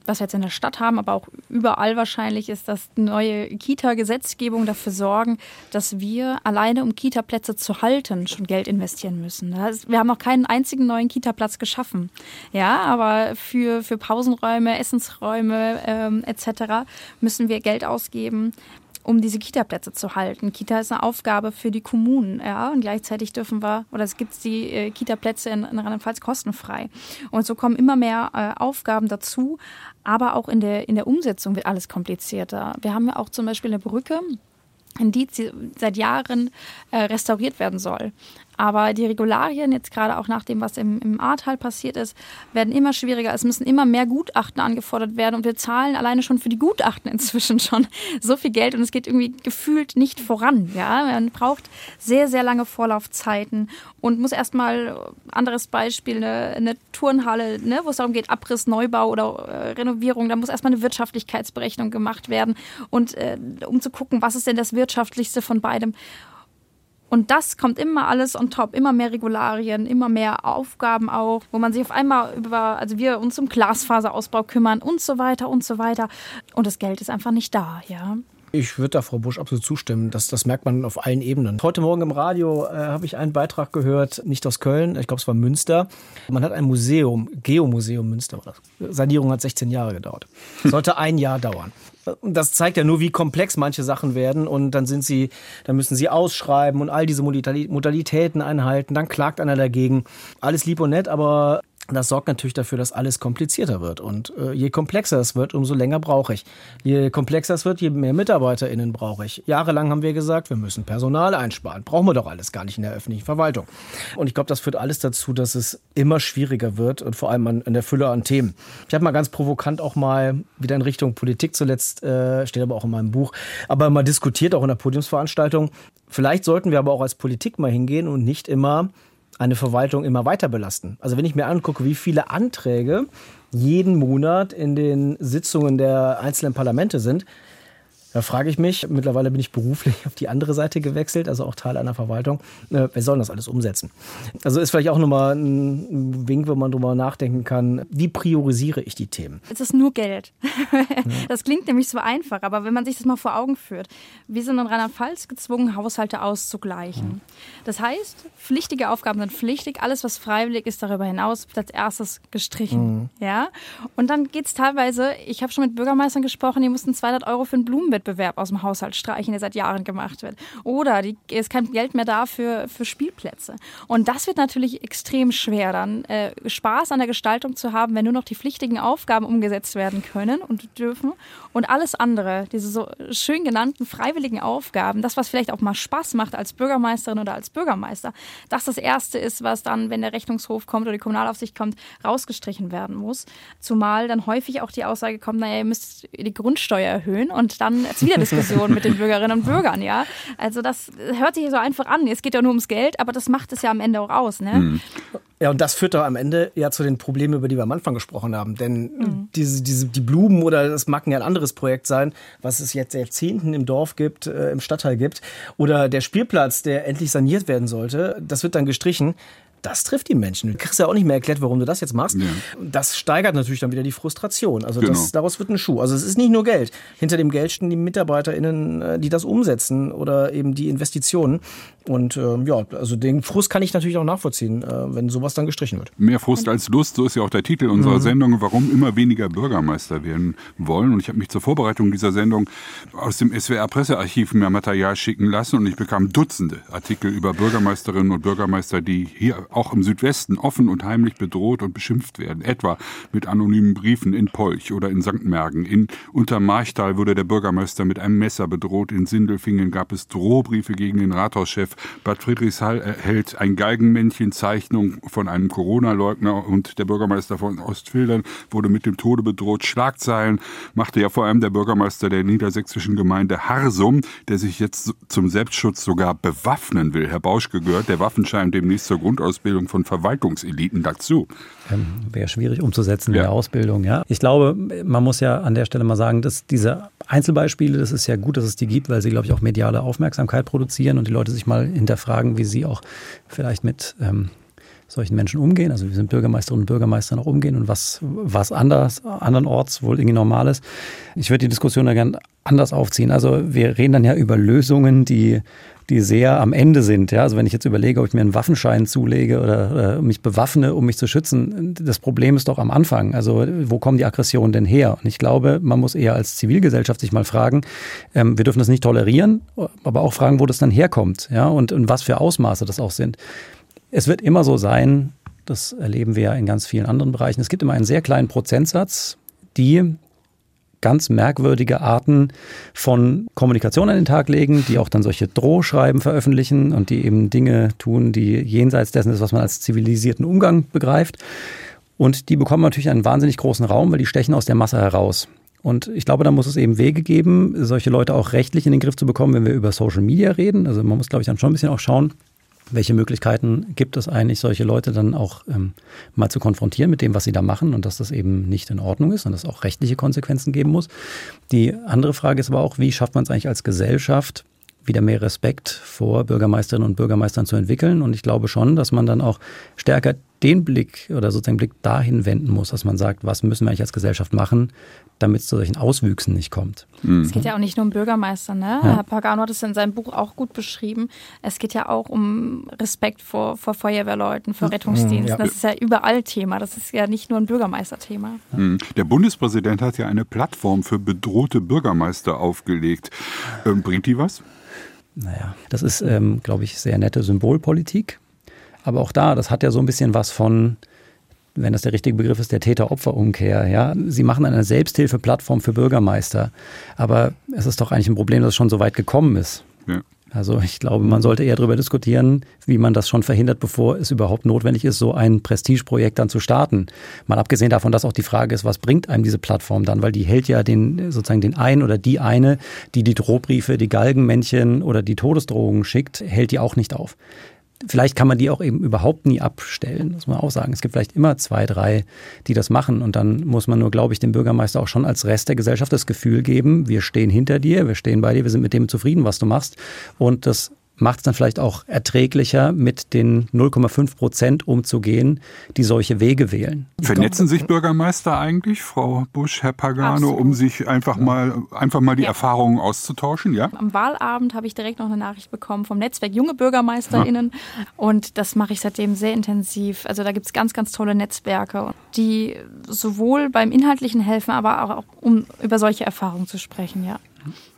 was wir jetzt in der Stadt haben, aber auch überall wahrscheinlich, ist, dass neue Kita-Gesetzgebung dafür sorgen, dass wir alleine, um Kita-Plätze zu halten, schon Geld investieren müssen. Wir haben noch keinen einzigen neuen Kita-Platz geschaffen. Ja, aber für, für Pausenräume, Essensräume ähm, etc müssen wir Geld ausgeben um diese Kita-Plätze zu halten. Kita ist eine Aufgabe für die Kommunen, ja, und gleichzeitig dürfen wir, oder es gibt die äh, Kita-Plätze in, in Rheinland-Pfalz kostenfrei. Und so kommen immer mehr äh, Aufgaben dazu, aber auch in der, in der Umsetzung wird alles komplizierter. Wir haben ja auch zum Beispiel eine Brücke, die seit Jahren äh, restauriert werden soll. Aber die Regularien, jetzt gerade auch nach dem, was im, im Ahrtal passiert ist, werden immer schwieriger. Es müssen immer mehr Gutachten angefordert werden und wir zahlen alleine schon für die Gutachten inzwischen [laughs] schon so viel Geld und es geht irgendwie gefühlt nicht voran. Ja? Man braucht sehr, sehr lange Vorlaufzeiten und muss erstmal, anderes Beispiel, eine, eine Turnhalle, ne, wo es darum geht, Abriss, Neubau oder äh, Renovierung, da muss erstmal eine Wirtschaftlichkeitsberechnung gemacht werden und äh, um zu gucken, was ist denn das Wirtschaftlichste von beidem. Und das kommt immer alles on top, immer mehr Regularien, immer mehr Aufgaben auch, wo man sich auf einmal über, also wir uns um Glasfaserausbau kümmern und so weiter und so weiter. Und das Geld ist einfach nicht da, ja. Ich würde da Frau Busch absolut zustimmen. Das, das merkt man auf allen Ebenen. Heute Morgen im Radio äh, habe ich einen Beitrag gehört, nicht aus Köln, ich glaube es war Münster. Man hat ein Museum, Geomuseum Münster. Sanierung hat 16 Jahre gedauert. Sollte ein Jahr dauern. Das zeigt ja nur, wie komplex manche Sachen werden. Und dann sind sie, dann müssen sie ausschreiben und all diese Modalitäten einhalten. Dann klagt einer dagegen. Alles lieb und nett, aber das sorgt natürlich dafür, dass alles komplizierter wird. Und äh, je komplexer es wird, umso länger brauche ich. Je komplexer es wird, je mehr MitarbeiterInnen brauche ich. Jahrelang haben wir gesagt, wir müssen Personal einsparen. Brauchen wir doch alles gar nicht in der öffentlichen Verwaltung. Und ich glaube, das führt alles dazu, dass es immer schwieriger wird und vor allem an, an der Fülle an Themen. Ich habe mal ganz provokant auch mal wieder in Richtung Politik zuletzt, äh, steht aber auch in meinem Buch, aber mal diskutiert, auch in der Podiumsveranstaltung. Vielleicht sollten wir aber auch als Politik mal hingehen und nicht immer eine Verwaltung immer weiter belasten. Also wenn ich mir angucke, wie viele Anträge jeden Monat in den Sitzungen der einzelnen Parlamente sind, da frage ich mich, mittlerweile bin ich beruflich [laughs] auf die andere Seite gewechselt, also auch Teil einer Verwaltung. Äh, wer soll das alles umsetzen? Also ist vielleicht auch nochmal ein Wink, wenn man drüber nachdenken kann, wie priorisiere ich die Themen? Es ist nur Geld. [laughs] Das klingt nämlich so einfach, aber wenn man sich das mal vor Augen führt, wir sind in Rheinland-Pfalz gezwungen, Haushalte auszugleichen. Das heißt, pflichtige Aufgaben sind pflichtig, alles, was freiwillig ist, darüber hinaus wird als erstes gestrichen. Mhm. Ja? Und dann geht es teilweise, ich habe schon mit Bürgermeistern gesprochen, die mussten 200 Euro für ein Blumenbeet Schulwettbewerb aus dem Haushalt streichen, der seit Jahren gemacht wird. Oder es ist kein Geld mehr da für, für Spielplätze. Und das wird natürlich extrem schwer, dann äh, Spaß an der Gestaltung zu haben, wenn nur noch die pflichtigen Aufgaben umgesetzt werden können und dürfen. Und alles andere, diese so schön genannten freiwilligen Aufgaben, das, was vielleicht auch mal Spaß macht als Bürgermeisterin oder als Bürgermeister, das das Erste ist, was dann, wenn der Rechnungshof kommt oder die Kommunalaufsicht kommt, rausgestrichen werden muss. Zumal dann häufig auch die Aussage kommt, naja, ihr müsst die Grundsteuer erhöhen und dann wieder Diskussion mit den Bürgerinnen und Bürgern, ja. Also das hört sich so einfach an. Es geht ja nur ums Geld, aber das macht es ja am Ende auch aus, ne? Mhm. Ja, und das führt doch am Ende ja zu den Problemen, über die wir am Anfang gesprochen haben. Denn mhm. diese, diese, die Blumen oder das mag ja ein anderes Projekt sein, was es jetzt Jahrzehnten im Dorf gibt, äh, im Stadtteil gibt. Oder der Spielplatz, der endlich saniert werden sollte, das wird dann gestrichen das trifft die Menschen. Du kriegst ja auch nicht mehr erklärt, warum du das jetzt machst. Ja. Das steigert natürlich dann wieder die Frustration. Also genau. das, daraus wird ein Schuh. Also es ist nicht nur Geld. Hinter dem Geld stehen die MitarbeiterInnen, äh, die das umsetzen oder eben die Investitionen. Und äh, ja, also den Frust kann ich natürlich auch nachvollziehen, äh, wenn sowas dann gestrichen wird. Mehr Frust als Lust, so ist ja auch der Titel unserer mhm. Sendung, warum immer weniger Bürgermeister werden wollen. Und ich habe mich zur Vorbereitung dieser Sendung aus dem SWR-Pressearchiv mehr Material schicken lassen und ich bekam Dutzende Artikel über Bürgermeisterinnen und Bürgermeister, die hier auch im Südwesten offen und heimlich bedroht und beschimpft werden. Etwa mit anonymen Briefen in Polch oder in St. Mergen. In Untermarchtal wurde der Bürgermeister mit einem Messer bedroht. In Sindelfingen gab es Drohbriefe gegen den Rathauschef. Bad Friedrichshall erhält ein Geigenmännchenzeichnung von einem Corona-Leugner und der Bürgermeister von Ostfildern wurde mit dem Tode bedroht. Schlagzeilen machte ja vor allem der Bürgermeister der niedersächsischen Gemeinde Harsum, der sich jetzt zum Selbstschutz sogar bewaffnen will. Herr Bauschke gehört der Waffenschein demnächst zur Grundausbildung Ausbildung von Verwaltungseliten dazu. Ähm, Wäre schwierig umzusetzen ja. in der Ausbildung, ja. Ich glaube, man muss ja an der Stelle mal sagen, dass diese Einzelbeispiele, das ist ja gut, dass es die gibt, weil sie, glaube ich, auch mediale Aufmerksamkeit produzieren und die Leute sich mal hinterfragen, wie sie auch vielleicht mit ähm, solchen Menschen umgehen, also wie sind Bürgermeisterinnen und Bürgermeister noch umgehen und was, was anders, andernorts wohl irgendwie normal ist. Ich würde die Diskussion da gerne anders aufziehen. Also wir reden dann ja über Lösungen, die die sehr am Ende sind. Ja? Also wenn ich jetzt überlege, ob ich mir einen Waffenschein zulege oder, oder mich bewaffne, um mich zu schützen, das Problem ist doch am Anfang. Also wo kommen die Aggressionen denn her? Und ich glaube, man muss eher als Zivilgesellschaft sich mal fragen, ähm, wir dürfen das nicht tolerieren, aber auch fragen, wo das dann herkommt ja? und, und was für Ausmaße das auch sind. Es wird immer so sein, das erleben wir ja in ganz vielen anderen Bereichen. Es gibt immer einen sehr kleinen Prozentsatz, die ganz merkwürdige Arten von Kommunikation an den Tag legen, die auch dann solche Drohschreiben veröffentlichen und die eben Dinge tun, die jenseits dessen ist, was man als zivilisierten Umgang begreift. Und die bekommen natürlich einen wahnsinnig großen Raum, weil die stechen aus der Masse heraus. Und ich glaube, da muss es eben Wege geben, solche Leute auch rechtlich in den Griff zu bekommen, wenn wir über Social Media reden. Also man muss, glaube ich, dann schon ein bisschen auch schauen, welche Möglichkeiten gibt es eigentlich, solche Leute dann auch ähm, mal zu konfrontieren mit dem, was sie da machen und dass das eben nicht in Ordnung ist und dass es auch rechtliche Konsequenzen geben muss. Die andere Frage ist aber auch, wie schafft man es eigentlich als Gesellschaft, wieder mehr Respekt vor Bürgermeisterinnen und Bürgermeistern zu entwickeln. Und ich glaube schon, dass man dann auch stärker den Blick oder sozusagen Blick dahin wenden muss, dass man sagt, was müssen wir eigentlich als Gesellschaft machen, damit es zu solchen Auswüchsen nicht kommt. Mhm. Es geht ja auch nicht nur um Bürgermeister, ne? Ja. Herr Pagano hat es in seinem Buch auch gut beschrieben. Es geht ja auch um Respekt vor, vor Feuerwehrleuten, vor Rettungsdiensten. Ja. Das ist ja überall Thema. Das ist ja nicht nur ein Bürgermeisterthema. Mhm. Der Bundespräsident hat ja eine Plattform für bedrohte Bürgermeister aufgelegt. Ähm, bringt die was? Naja, das ist, ähm, glaube ich, sehr nette Symbolpolitik. Aber auch da, das hat ja so ein bisschen was von, wenn das der richtige Begriff ist, der Täter-Opfer-Umkehr. Ja? Sie machen eine Selbsthilfeplattform für Bürgermeister. Aber es ist doch eigentlich ein Problem, dass es schon so weit gekommen ist. Ja. Also ich glaube, man sollte eher darüber diskutieren, wie man das schon verhindert, bevor es überhaupt notwendig ist, so ein Prestigeprojekt dann zu starten. Mal abgesehen davon, dass auch die Frage ist, was bringt einem diese Plattform dann, weil die hält ja den sozusagen den einen oder die eine, die die Drohbriefe, die Galgenmännchen oder die Todesdrohungen schickt, hält die auch nicht auf. Vielleicht kann man die auch eben überhaupt nie abstellen, muss man auch sagen. Es gibt vielleicht immer zwei, drei, die das machen. Und dann muss man nur, glaube ich, dem Bürgermeister auch schon als Rest der Gesellschaft das Gefühl geben, wir stehen hinter dir, wir stehen bei dir, wir sind mit dem zufrieden, was du machst. Und das macht es dann vielleicht auch erträglicher, mit den 0,5 Prozent umzugehen, die solche Wege wählen. Vernetzen sich Bürgermeister eigentlich, Frau Busch, Herr Pagano, Absolut. um sich einfach mal, einfach mal die ja. Erfahrungen auszutauschen? Ja? Am Wahlabend habe ich direkt noch eine Nachricht bekommen vom Netzwerk Junge BürgermeisterInnen ja. und das mache ich seitdem sehr intensiv. Also da gibt es ganz, ganz tolle Netzwerke, die sowohl beim Inhaltlichen helfen, aber auch um über solche Erfahrungen zu sprechen, ja.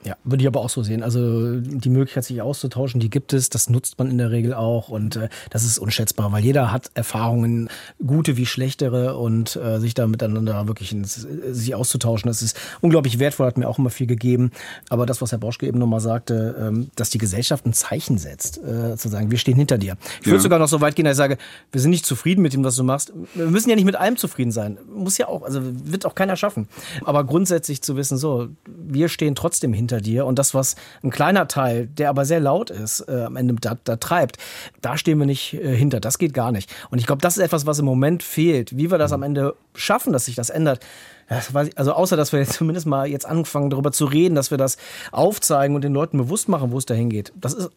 Ja, würde ich aber auch so sehen. Also die Möglichkeit, sich auszutauschen, die gibt es. Das nutzt man in der Regel auch und äh, das ist unschätzbar, weil jeder hat Erfahrungen, gute wie schlechtere und äh, sich da miteinander wirklich ins, äh, sich auszutauschen. Das ist unglaublich wertvoll, hat mir auch immer viel gegeben. Aber das, was Herr Boschke eben nochmal sagte, ähm, dass die Gesellschaft ein Zeichen setzt, äh, zu sagen, wir stehen hinter dir. Ich würde sogar noch so weit gehen, dass ich sage, wir sind nicht zufrieden mit dem, was du machst. Wir müssen ja nicht mit allem zufrieden sein. Muss ja auch, also wird auch keiner schaffen. Aber grundsätzlich zu wissen, so, wir stehen trotzdem hinter hinter dir und das, was ein kleiner Teil, der aber sehr laut ist, äh, am Ende da, da, treibt, da stehen wir nicht äh, hinter. Das geht gar nicht. Und ich glaube, das ist etwas, was im Moment fehlt. Wie wir das am Ende schaffen, dass sich das ändert. Also außer, dass wir jetzt [laughs] zumindest mal jetzt anfangen, darüber zu reden, dass wir das aufzeigen und den Leuten bewusst machen, wo es dahin geht. Das ist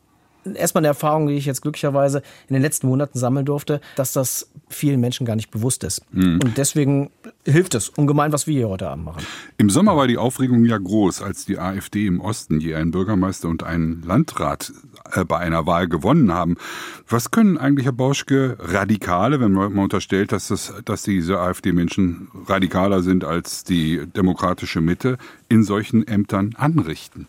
erstmal eine Erfahrung, die ich jetzt glücklicherweise in den letzten Monaten sammeln durfte, dass das vielen Menschen gar nicht bewusst ist. Mhm. Und deswegen hilft es ungemein, was wir hier heute Abend machen. Im Sommer war die Aufregung ja groß, als die AfD im Osten je einen Bürgermeister und einen Landrat äh, bei einer Wahl gewonnen haben. Was können eigentlich, Herr Bauschke, Radikale, wenn man unterstellt, dass, das, dass diese AfD-Menschen radikaler sind als die demokratische Mitte, in solchen Ämtern anrichten?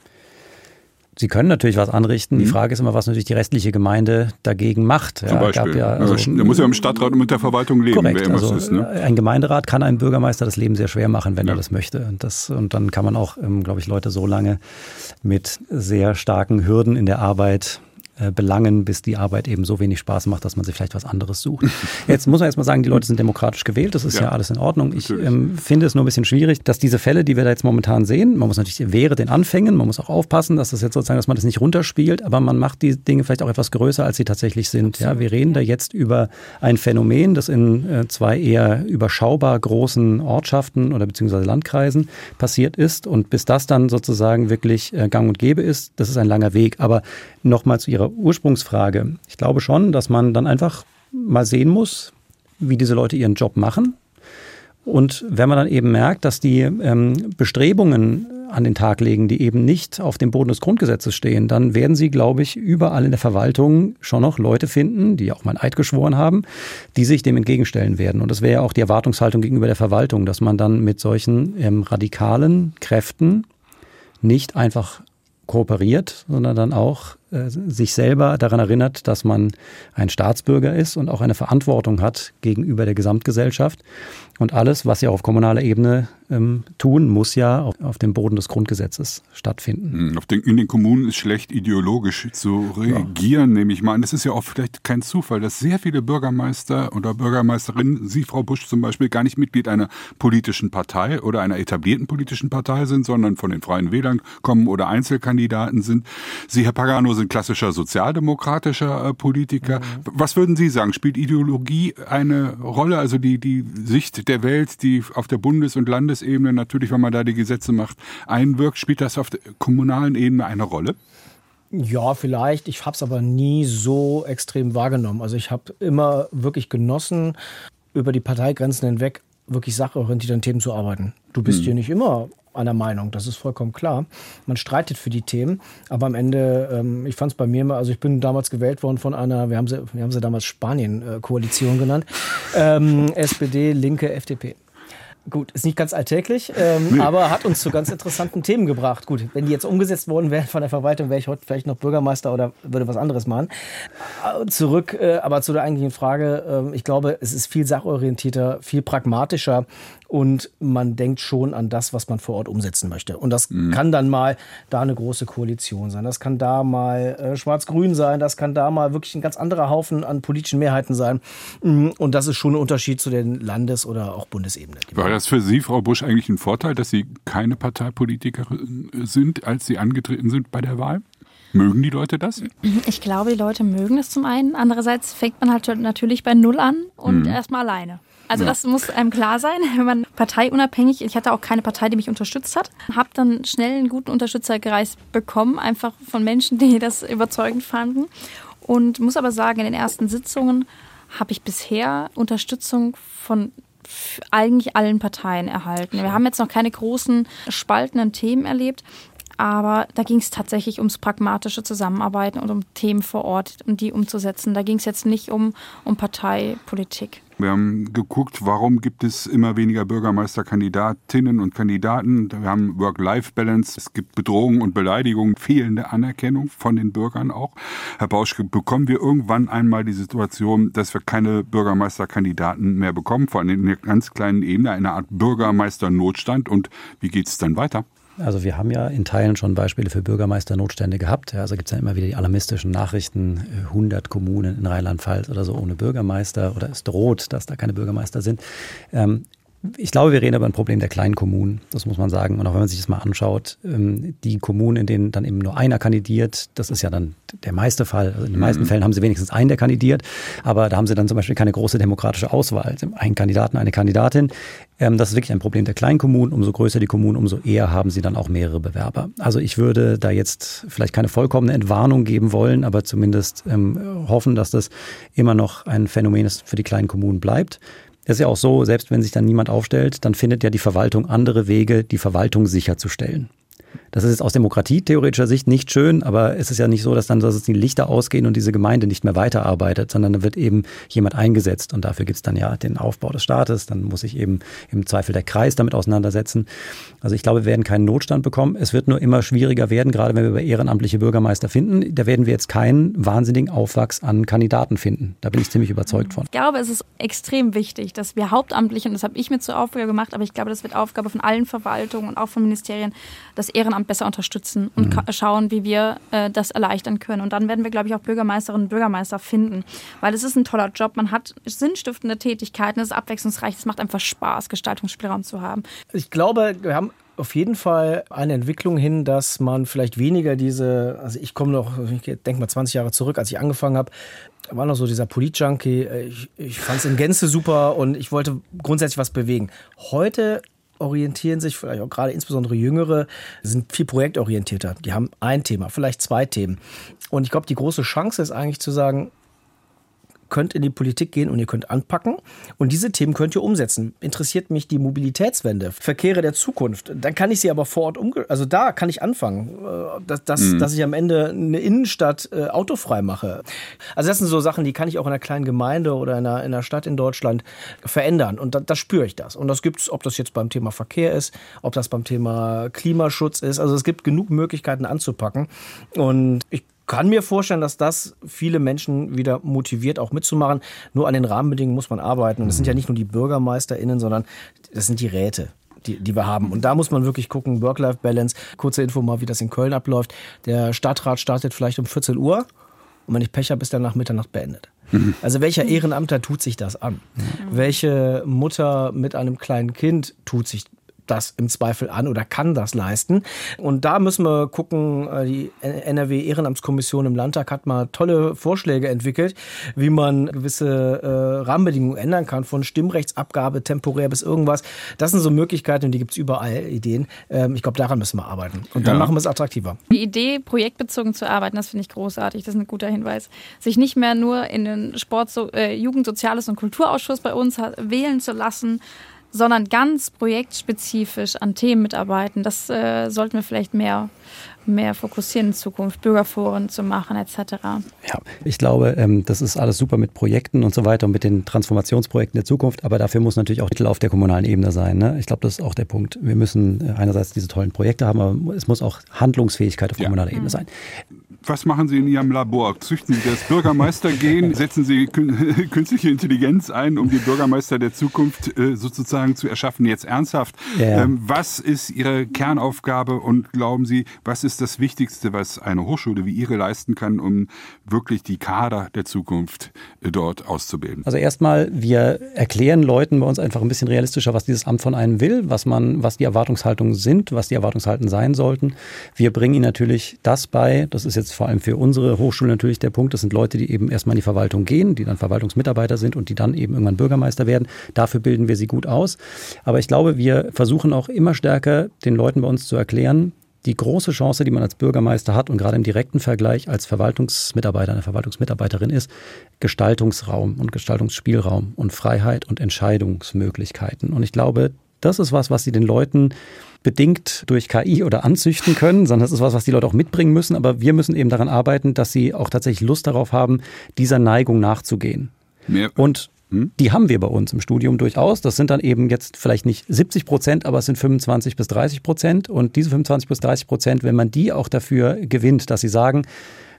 Sie können natürlich was anrichten. Mhm. Die Frage ist immer, was natürlich die restliche Gemeinde dagegen macht. Zum ja, Beispiel. Ja, also, der muss ja im Stadtrat und mit der Verwaltung leben, korrekt, wer immer also, ist. Ne? Ein Gemeinderat kann einem Bürgermeister das Leben sehr schwer machen, wenn ja. er das möchte. Und, das, und dann kann man auch, ähm, glaube ich, Leute so lange mit sehr starken Hürden in der Arbeit äh, belangen, bis die Arbeit eben so wenig Spaß macht, dass man sich vielleicht was anderes sucht. [laughs] Jetzt muss man erstmal sagen, die Leute sind demokratisch gewählt, das ist ja, ja alles in Ordnung. Ich ähm, finde es nur ein bisschen schwierig, dass diese Fälle, die wir da jetzt momentan sehen, man muss natürlich wäre den Anfängen, man muss auch aufpassen, dass das jetzt sozusagen, dass man das nicht runterspielt, aber man macht die Dinge vielleicht auch etwas größer, als sie tatsächlich sind. Ja, wir reden da jetzt über ein Phänomen, das in äh, zwei eher überschaubar großen Ortschaften oder beziehungsweise Landkreisen passiert ist und bis das dann sozusagen wirklich äh, gang und gäbe ist, das ist ein langer Weg. Aber nochmal zu Ihrer Ursprungsfrage. Ich glaube schon, dass man dann einfach mal sehen muss, wie diese Leute ihren Job machen. Und wenn man dann eben merkt, dass die ähm, Bestrebungen an den Tag legen, die eben nicht auf dem Boden des Grundgesetzes stehen, dann werden sie, glaube ich, überall in der Verwaltung schon noch Leute finden, die auch mal Eid geschworen haben, die sich dem entgegenstellen werden. Und das wäre ja auch die Erwartungshaltung gegenüber der Verwaltung, dass man dann mit solchen ähm, radikalen Kräften nicht einfach kooperiert, sondern dann auch äh, sich selber daran erinnert, dass man ein Staatsbürger ist und auch eine Verantwortung hat gegenüber der Gesamtgesellschaft. Und alles, was sie auf kommunaler Ebene ähm, tun, muss ja auf, auf, dem Boden des Grundgesetzes stattfinden. Hm, den, in den Kommunen ist schlecht ideologisch zu regieren, ja. nehme ich mal an. Es ist ja auch vielleicht kein Zufall, dass sehr viele Bürgermeister oder Bürgermeisterinnen, Sie, Frau Busch zum Beispiel, gar nicht Mitglied einer politischen Partei oder einer etablierten politischen Partei sind, sondern von den Freien Wählern kommen oder Einzelkandidaten sind. Sie, Herr Pagano, sind klassischer sozialdemokratischer äh, Politiker. Mhm. Was würden Sie sagen? Spielt Ideologie eine Rolle? Also die, die Sicht der Welt, die auf der Bundes- und Landes Bundesebene natürlich, wenn man da die Gesetze macht, einwirkt. Spielt das auf der kommunalen Ebene eine Rolle? Ja, vielleicht. Ich habe es aber nie so extrem wahrgenommen. Also ich habe immer wirklich genossen, über die Parteigrenzen hinweg wirklich sachorientiert an Themen zu arbeiten. Du bist hm. hier nicht immer einer Meinung, das ist vollkommen klar. Man streitet für die Themen, aber am Ende, ähm, ich fand es bei mir immer, also ich bin damals gewählt worden von einer, wir haben sie, wir haben sie damals Spanien-Koalition genannt, [laughs] ähm, SPD, Linke, FDP. Gut, ist nicht ganz alltäglich, ähm, nee. aber hat uns zu ganz interessanten Themen gebracht. Gut, wenn die jetzt umgesetzt worden wären von der Verwaltung, wäre ich heute vielleicht noch Bürgermeister oder würde was anderes machen. Äh, zurück, äh, aber zu der eigentlichen Frage. Äh, ich glaube, es ist viel sachorientierter, viel pragmatischer und man denkt schon an das, was man vor Ort umsetzen möchte. Und das mhm. kann dann mal da eine große Koalition sein, das kann da mal äh, schwarz-grün sein, das kann da mal wirklich ein ganz anderer Haufen an politischen Mehrheiten sein. Mhm. Und das ist schon ein Unterschied zu den Landes- oder auch Bundesebene. War das für Sie, Frau Busch, eigentlich ein Vorteil, dass Sie keine Parteipolitikerin sind, als Sie angetreten sind bei der Wahl? Mögen die Leute das? [clears throat] Ich glaube, die Leute mögen es zum einen. Andererseits fängt man halt natürlich bei Null an und mhm. erstmal alleine. Also ja. das muss einem klar sein, [laughs] wenn man parteiunabhängig, ich hatte auch keine Partei, die mich unterstützt hat, habe dann schnell einen guten Unterstützerkreis bekommen, einfach von Menschen, die das überzeugend fanden. Und muss aber sagen, in den ersten Sitzungen habe ich bisher Unterstützung von eigentlich allen Parteien erhalten. Wir haben jetzt noch keine großen spaltenden Themen erlebt, aber da ging es tatsächlich ums pragmatische Zusammenarbeiten und um Themen vor Ort und um die umzusetzen. Da ging es jetzt nicht um, um Parteipolitik. Wir haben geguckt, warum gibt es immer weniger Bürgermeisterkandidatinnen und Kandidaten. Wir haben Work-Life-Balance. Es gibt Bedrohungen und Beleidigungen, fehlende Anerkennung von den Bürgern auch. Herr Bauschke, bekommen wir irgendwann einmal die Situation, dass wir keine Bürgermeisterkandidaten mehr bekommen, vor allem in einer ganz kleinen Ebene, eine Art Bürgermeisternotstand? Und wie geht es dann weiter? Also wir haben ja in Teilen schon Beispiele für Bürgermeisternotstände gehabt. Also gibt es ja immer wieder die alarmistischen Nachrichten, 100 Kommunen in Rheinland-Pfalz oder so ohne Bürgermeister oder es droht, dass da keine Bürgermeister sind. Ähm, ich glaube, wir reden über ein Problem der kleinen Kommunen, das muss man sagen. Und auch wenn man sich das mal anschaut, ähm, die Kommunen, in denen dann eben nur einer kandidiert, das ist ja dann der meiste Fall. Also in den meisten mhm. Fällen haben sie wenigstens einen, der kandidiert, aber da haben sie dann zum Beispiel keine große demokratische Auswahl. Ein Kandidaten, eine Kandidatin. Ähm, das ist wirklich ein Problem der kleinen Kommunen. Umso größer die Kommunen, umso eher haben sie dann auch mehrere Bewerber. Also ich würde da jetzt vielleicht keine vollkommene Entwarnung geben wollen, aber zumindest ähm, hoffen, dass das immer noch ein Phänomen ist für die kleinen Kommunen bleibt. Ist ja auch so, selbst wenn sich dann niemand aufstellt, dann findet ja die Verwaltung andere Wege, die Verwaltung sicherzustellen. Das ist jetzt aus demokratietheoretischer Sicht nicht schön, aber es ist ja nicht so, dass dann dass die Lichter ausgehen und diese Gemeinde nicht mehr weiterarbeitet, sondern da wird eben jemand eingesetzt und dafür gibt es dann ja den Aufbau des Staates, dann muss sich eben im Zweifel der Kreis damit auseinandersetzen. Also ich glaube, wir werden keinen Notstand bekommen. Es wird nur immer schwieriger werden, gerade wenn wir über ehrenamtliche Bürgermeister finden. Da werden wir jetzt keinen wahnsinnigen Aufwachs an Kandidaten finden. Da bin ich ziemlich überzeugt von. Ich glaube, es ist extrem wichtig, dass wir hauptamtlich, und das habe ich mir zur Aufgabe gemacht, aber ich glaube, das wird Aufgabe von allen Verwaltungen und auch von Ministerien, das Ehrenamt besser unterstützen und mhm. schauen, wie wir äh, das erleichtern können. Und dann werden wir, glaube ich, auch Bürgermeisterinnen und Bürgermeister finden, weil es ist ein toller Job. Man hat sinnstiftende Tätigkeiten, es ist abwechslungsreich, es macht einfach Spaß, Gestaltungsspielraum zu haben. Ich glaube, wir haben auf jeden Fall eine Entwicklung hin, dass man vielleicht weniger diese, also ich komme noch, ich denke mal 20 Jahre zurück, als ich angefangen habe, war noch so dieser Polit-Junkie. Ich, ich fand es in Gänze super und ich wollte grundsätzlich was bewegen. Heute orientieren sich, vielleicht auch gerade insbesondere Jüngere, sind viel projektorientierter. Die haben ein Thema, vielleicht zwei Themen. Und ich glaube, die große Chance ist eigentlich zu sagen, könnt in die Politik gehen und ihr könnt anpacken. Und diese Themen könnt ihr umsetzen. Interessiert mich die Mobilitätswende, Verkehre der Zukunft. Dann kann ich sie aber vor Ort umge... Also da kann ich anfangen, äh, dass, dass, mhm. dass ich am Ende eine Innenstadt äh, autofrei mache. Also das sind so Sachen, die kann ich auch in einer kleinen Gemeinde oder in einer, in einer Stadt in Deutschland verändern. Und da, da spüre ich das. Und das gibt es, ob das jetzt beim Thema Verkehr ist, ob das beim Thema Klimaschutz ist. Also es gibt genug Möglichkeiten anzupacken. Und ich kann mir vorstellen, dass das viele Menschen wieder motiviert, auch mitzumachen. Nur an den Rahmenbedingungen muss man arbeiten. Und das sind ja nicht nur die BürgermeisterInnen, sondern das sind die Räte. Die, die wir haben. Und da muss man wirklich gucken, Work-Life-Balance. Kurze Info mal, wie das in Köln abläuft. Der Stadtrat startet vielleicht um 14 Uhr und wenn ich Pech habe, ist der nach Mitternacht beendet. Mhm. Also welcher Ehrenamter tut sich das an? Mhm. Welche Mutter mit einem kleinen Kind tut sich das im Zweifel an oder kann das leisten. Und da müssen wir gucken, äh, die NRW Ehrenamtskommission im Landtag hat mal tolle Vorschläge entwickelt, wie man gewisse äh, Rahmenbedingungen ändern kann, von Stimmrechtsabgabe temporär bis irgendwas. Das sind so Möglichkeiten und die gibt es überall Ideen. Ähm, ich glaube, daran müssen wir arbeiten. Und dann ja. machen wir es attraktiver. Die Idee, projektbezogen zu arbeiten, das finde ich großartig. Das ist ein guter Hinweis. Sich nicht mehr nur in den Sport, so, äh, Jugend, Soziales und Kulturausschuss bei uns wählen zu lassen, sondern ganz projektspezifisch an Themen mitarbeiten. Das äh, sollten wir vielleicht mehr mehr fokussieren in Zukunft, Bürgerforen zu machen etc. Ja, ich glaube, ähm, das ist alles super mit Projekten und so weiter und mit den Transformationsprojekten der Zukunft, aber dafür muss natürlich auch Mittel auf der kommunalen Ebene sein. Ne? Ich glaube, das ist auch der Punkt. Wir müssen äh, einerseits diese tollen Projekte haben, aber es muss auch Handlungsfähigkeit auf ja. kommunaler Ebene sein. Was machen Sie in Ihrem Labor? Züchten Sie das Bürgermeistergehen? Setzen Sie [laughs] künstliche Intelligenz ein, um die Bürgermeister der Zukunft äh, sozusagen zu erschaffen? Jetzt ernsthaft. Ja. Ähm, was ist Ihre Kernaufgabe und glauben Sie, was ist das Wichtigste, was eine Hochschule wie Ihre leisten kann, um wirklich die Kader der Zukunft äh, dort auszubilden? Also erstmal, wir erklären Leuten bei uns einfach ein bisschen realistischer, was dieses Amt von einem will, was man, was die Erwartungshaltungen sind, was die Erwartungshalten sein sollten. Wir bringen ihnen natürlich das bei. Das ist jetzt vor allem für unsere Hochschule natürlich der Punkt. Das sind Leute, die eben erstmal in die Verwaltung gehen, die dann Verwaltungsmitarbeiter sind und die dann eben irgendwann Bürgermeister werden. Dafür bilden wir sie gut aus. Aber ich glaube, wir versuchen auch immer stärker den Leuten bei uns zu erklären, die große Chance, die man als Bürgermeister hat und gerade im direkten Vergleich als Verwaltungsmitarbeiter, eine Verwaltungsmitarbeiterin ist, Gestaltungsraum und Gestaltungsspielraum und Freiheit und Entscheidungsmöglichkeiten. Und ich glaube, das ist was, was sie den Leuten bedingt durch KI oder anzüchten können, sondern das ist was, was die Leute auch mitbringen müssen. Aber wir müssen eben daran arbeiten, dass sie auch tatsächlich Lust darauf haben, dieser Neigung nachzugehen. Mehr. Und Hm? Die haben wir bei uns im Studium durchaus. Das sind dann eben jetzt vielleicht nicht 70 Prozent, aber es sind 25 bis 30 Prozent. Und diese 25 bis 30 Prozent, wenn man die auch dafür gewinnt, dass sie sagen,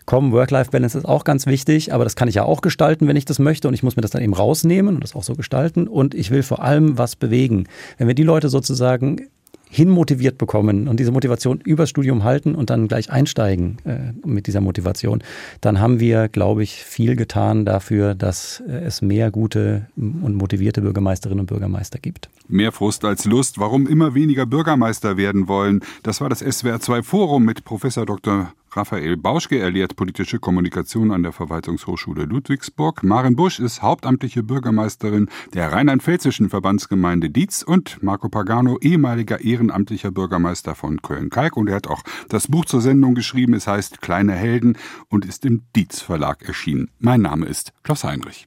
komm, Work-Life-Balance ist auch ganz wichtig, aber das kann ich ja auch gestalten, wenn ich das möchte und ich muss mir das dann eben rausnehmen und das auch so gestalten und ich will vor allem was bewegen. Wenn wir die Leute sozusagen hinmotiviert bekommen und diese Motivation übers Studium halten und dann gleich einsteigen äh, mit dieser Motivation, dann haben wir, glaube ich, viel getan dafür, dass äh, es mehr gute und motivierte Bürgermeisterinnen und Bürgermeister gibt. Mehr Frust als Lust, warum immer weniger Bürgermeister werden wollen. Das war das SWR 2 Forum mit Professor Dr. Raphael Bauschke, er lehrt politische Kommunikation an der Verwaltungshochschule Ludwigsburg. Maren Busch ist hauptamtliche Bürgermeisterin der rheinland-pfälzischen Verbandsgemeinde Dietz und Marco Pagano, ehemaliger ehrenamtlicher Bürgermeister von Köln-Kalk. Und er hat auch das Buch zur Sendung geschrieben. Es heißt Kleine Helden und ist im Dietz Verlag erschienen. Mein Name ist Klaus Heinrich.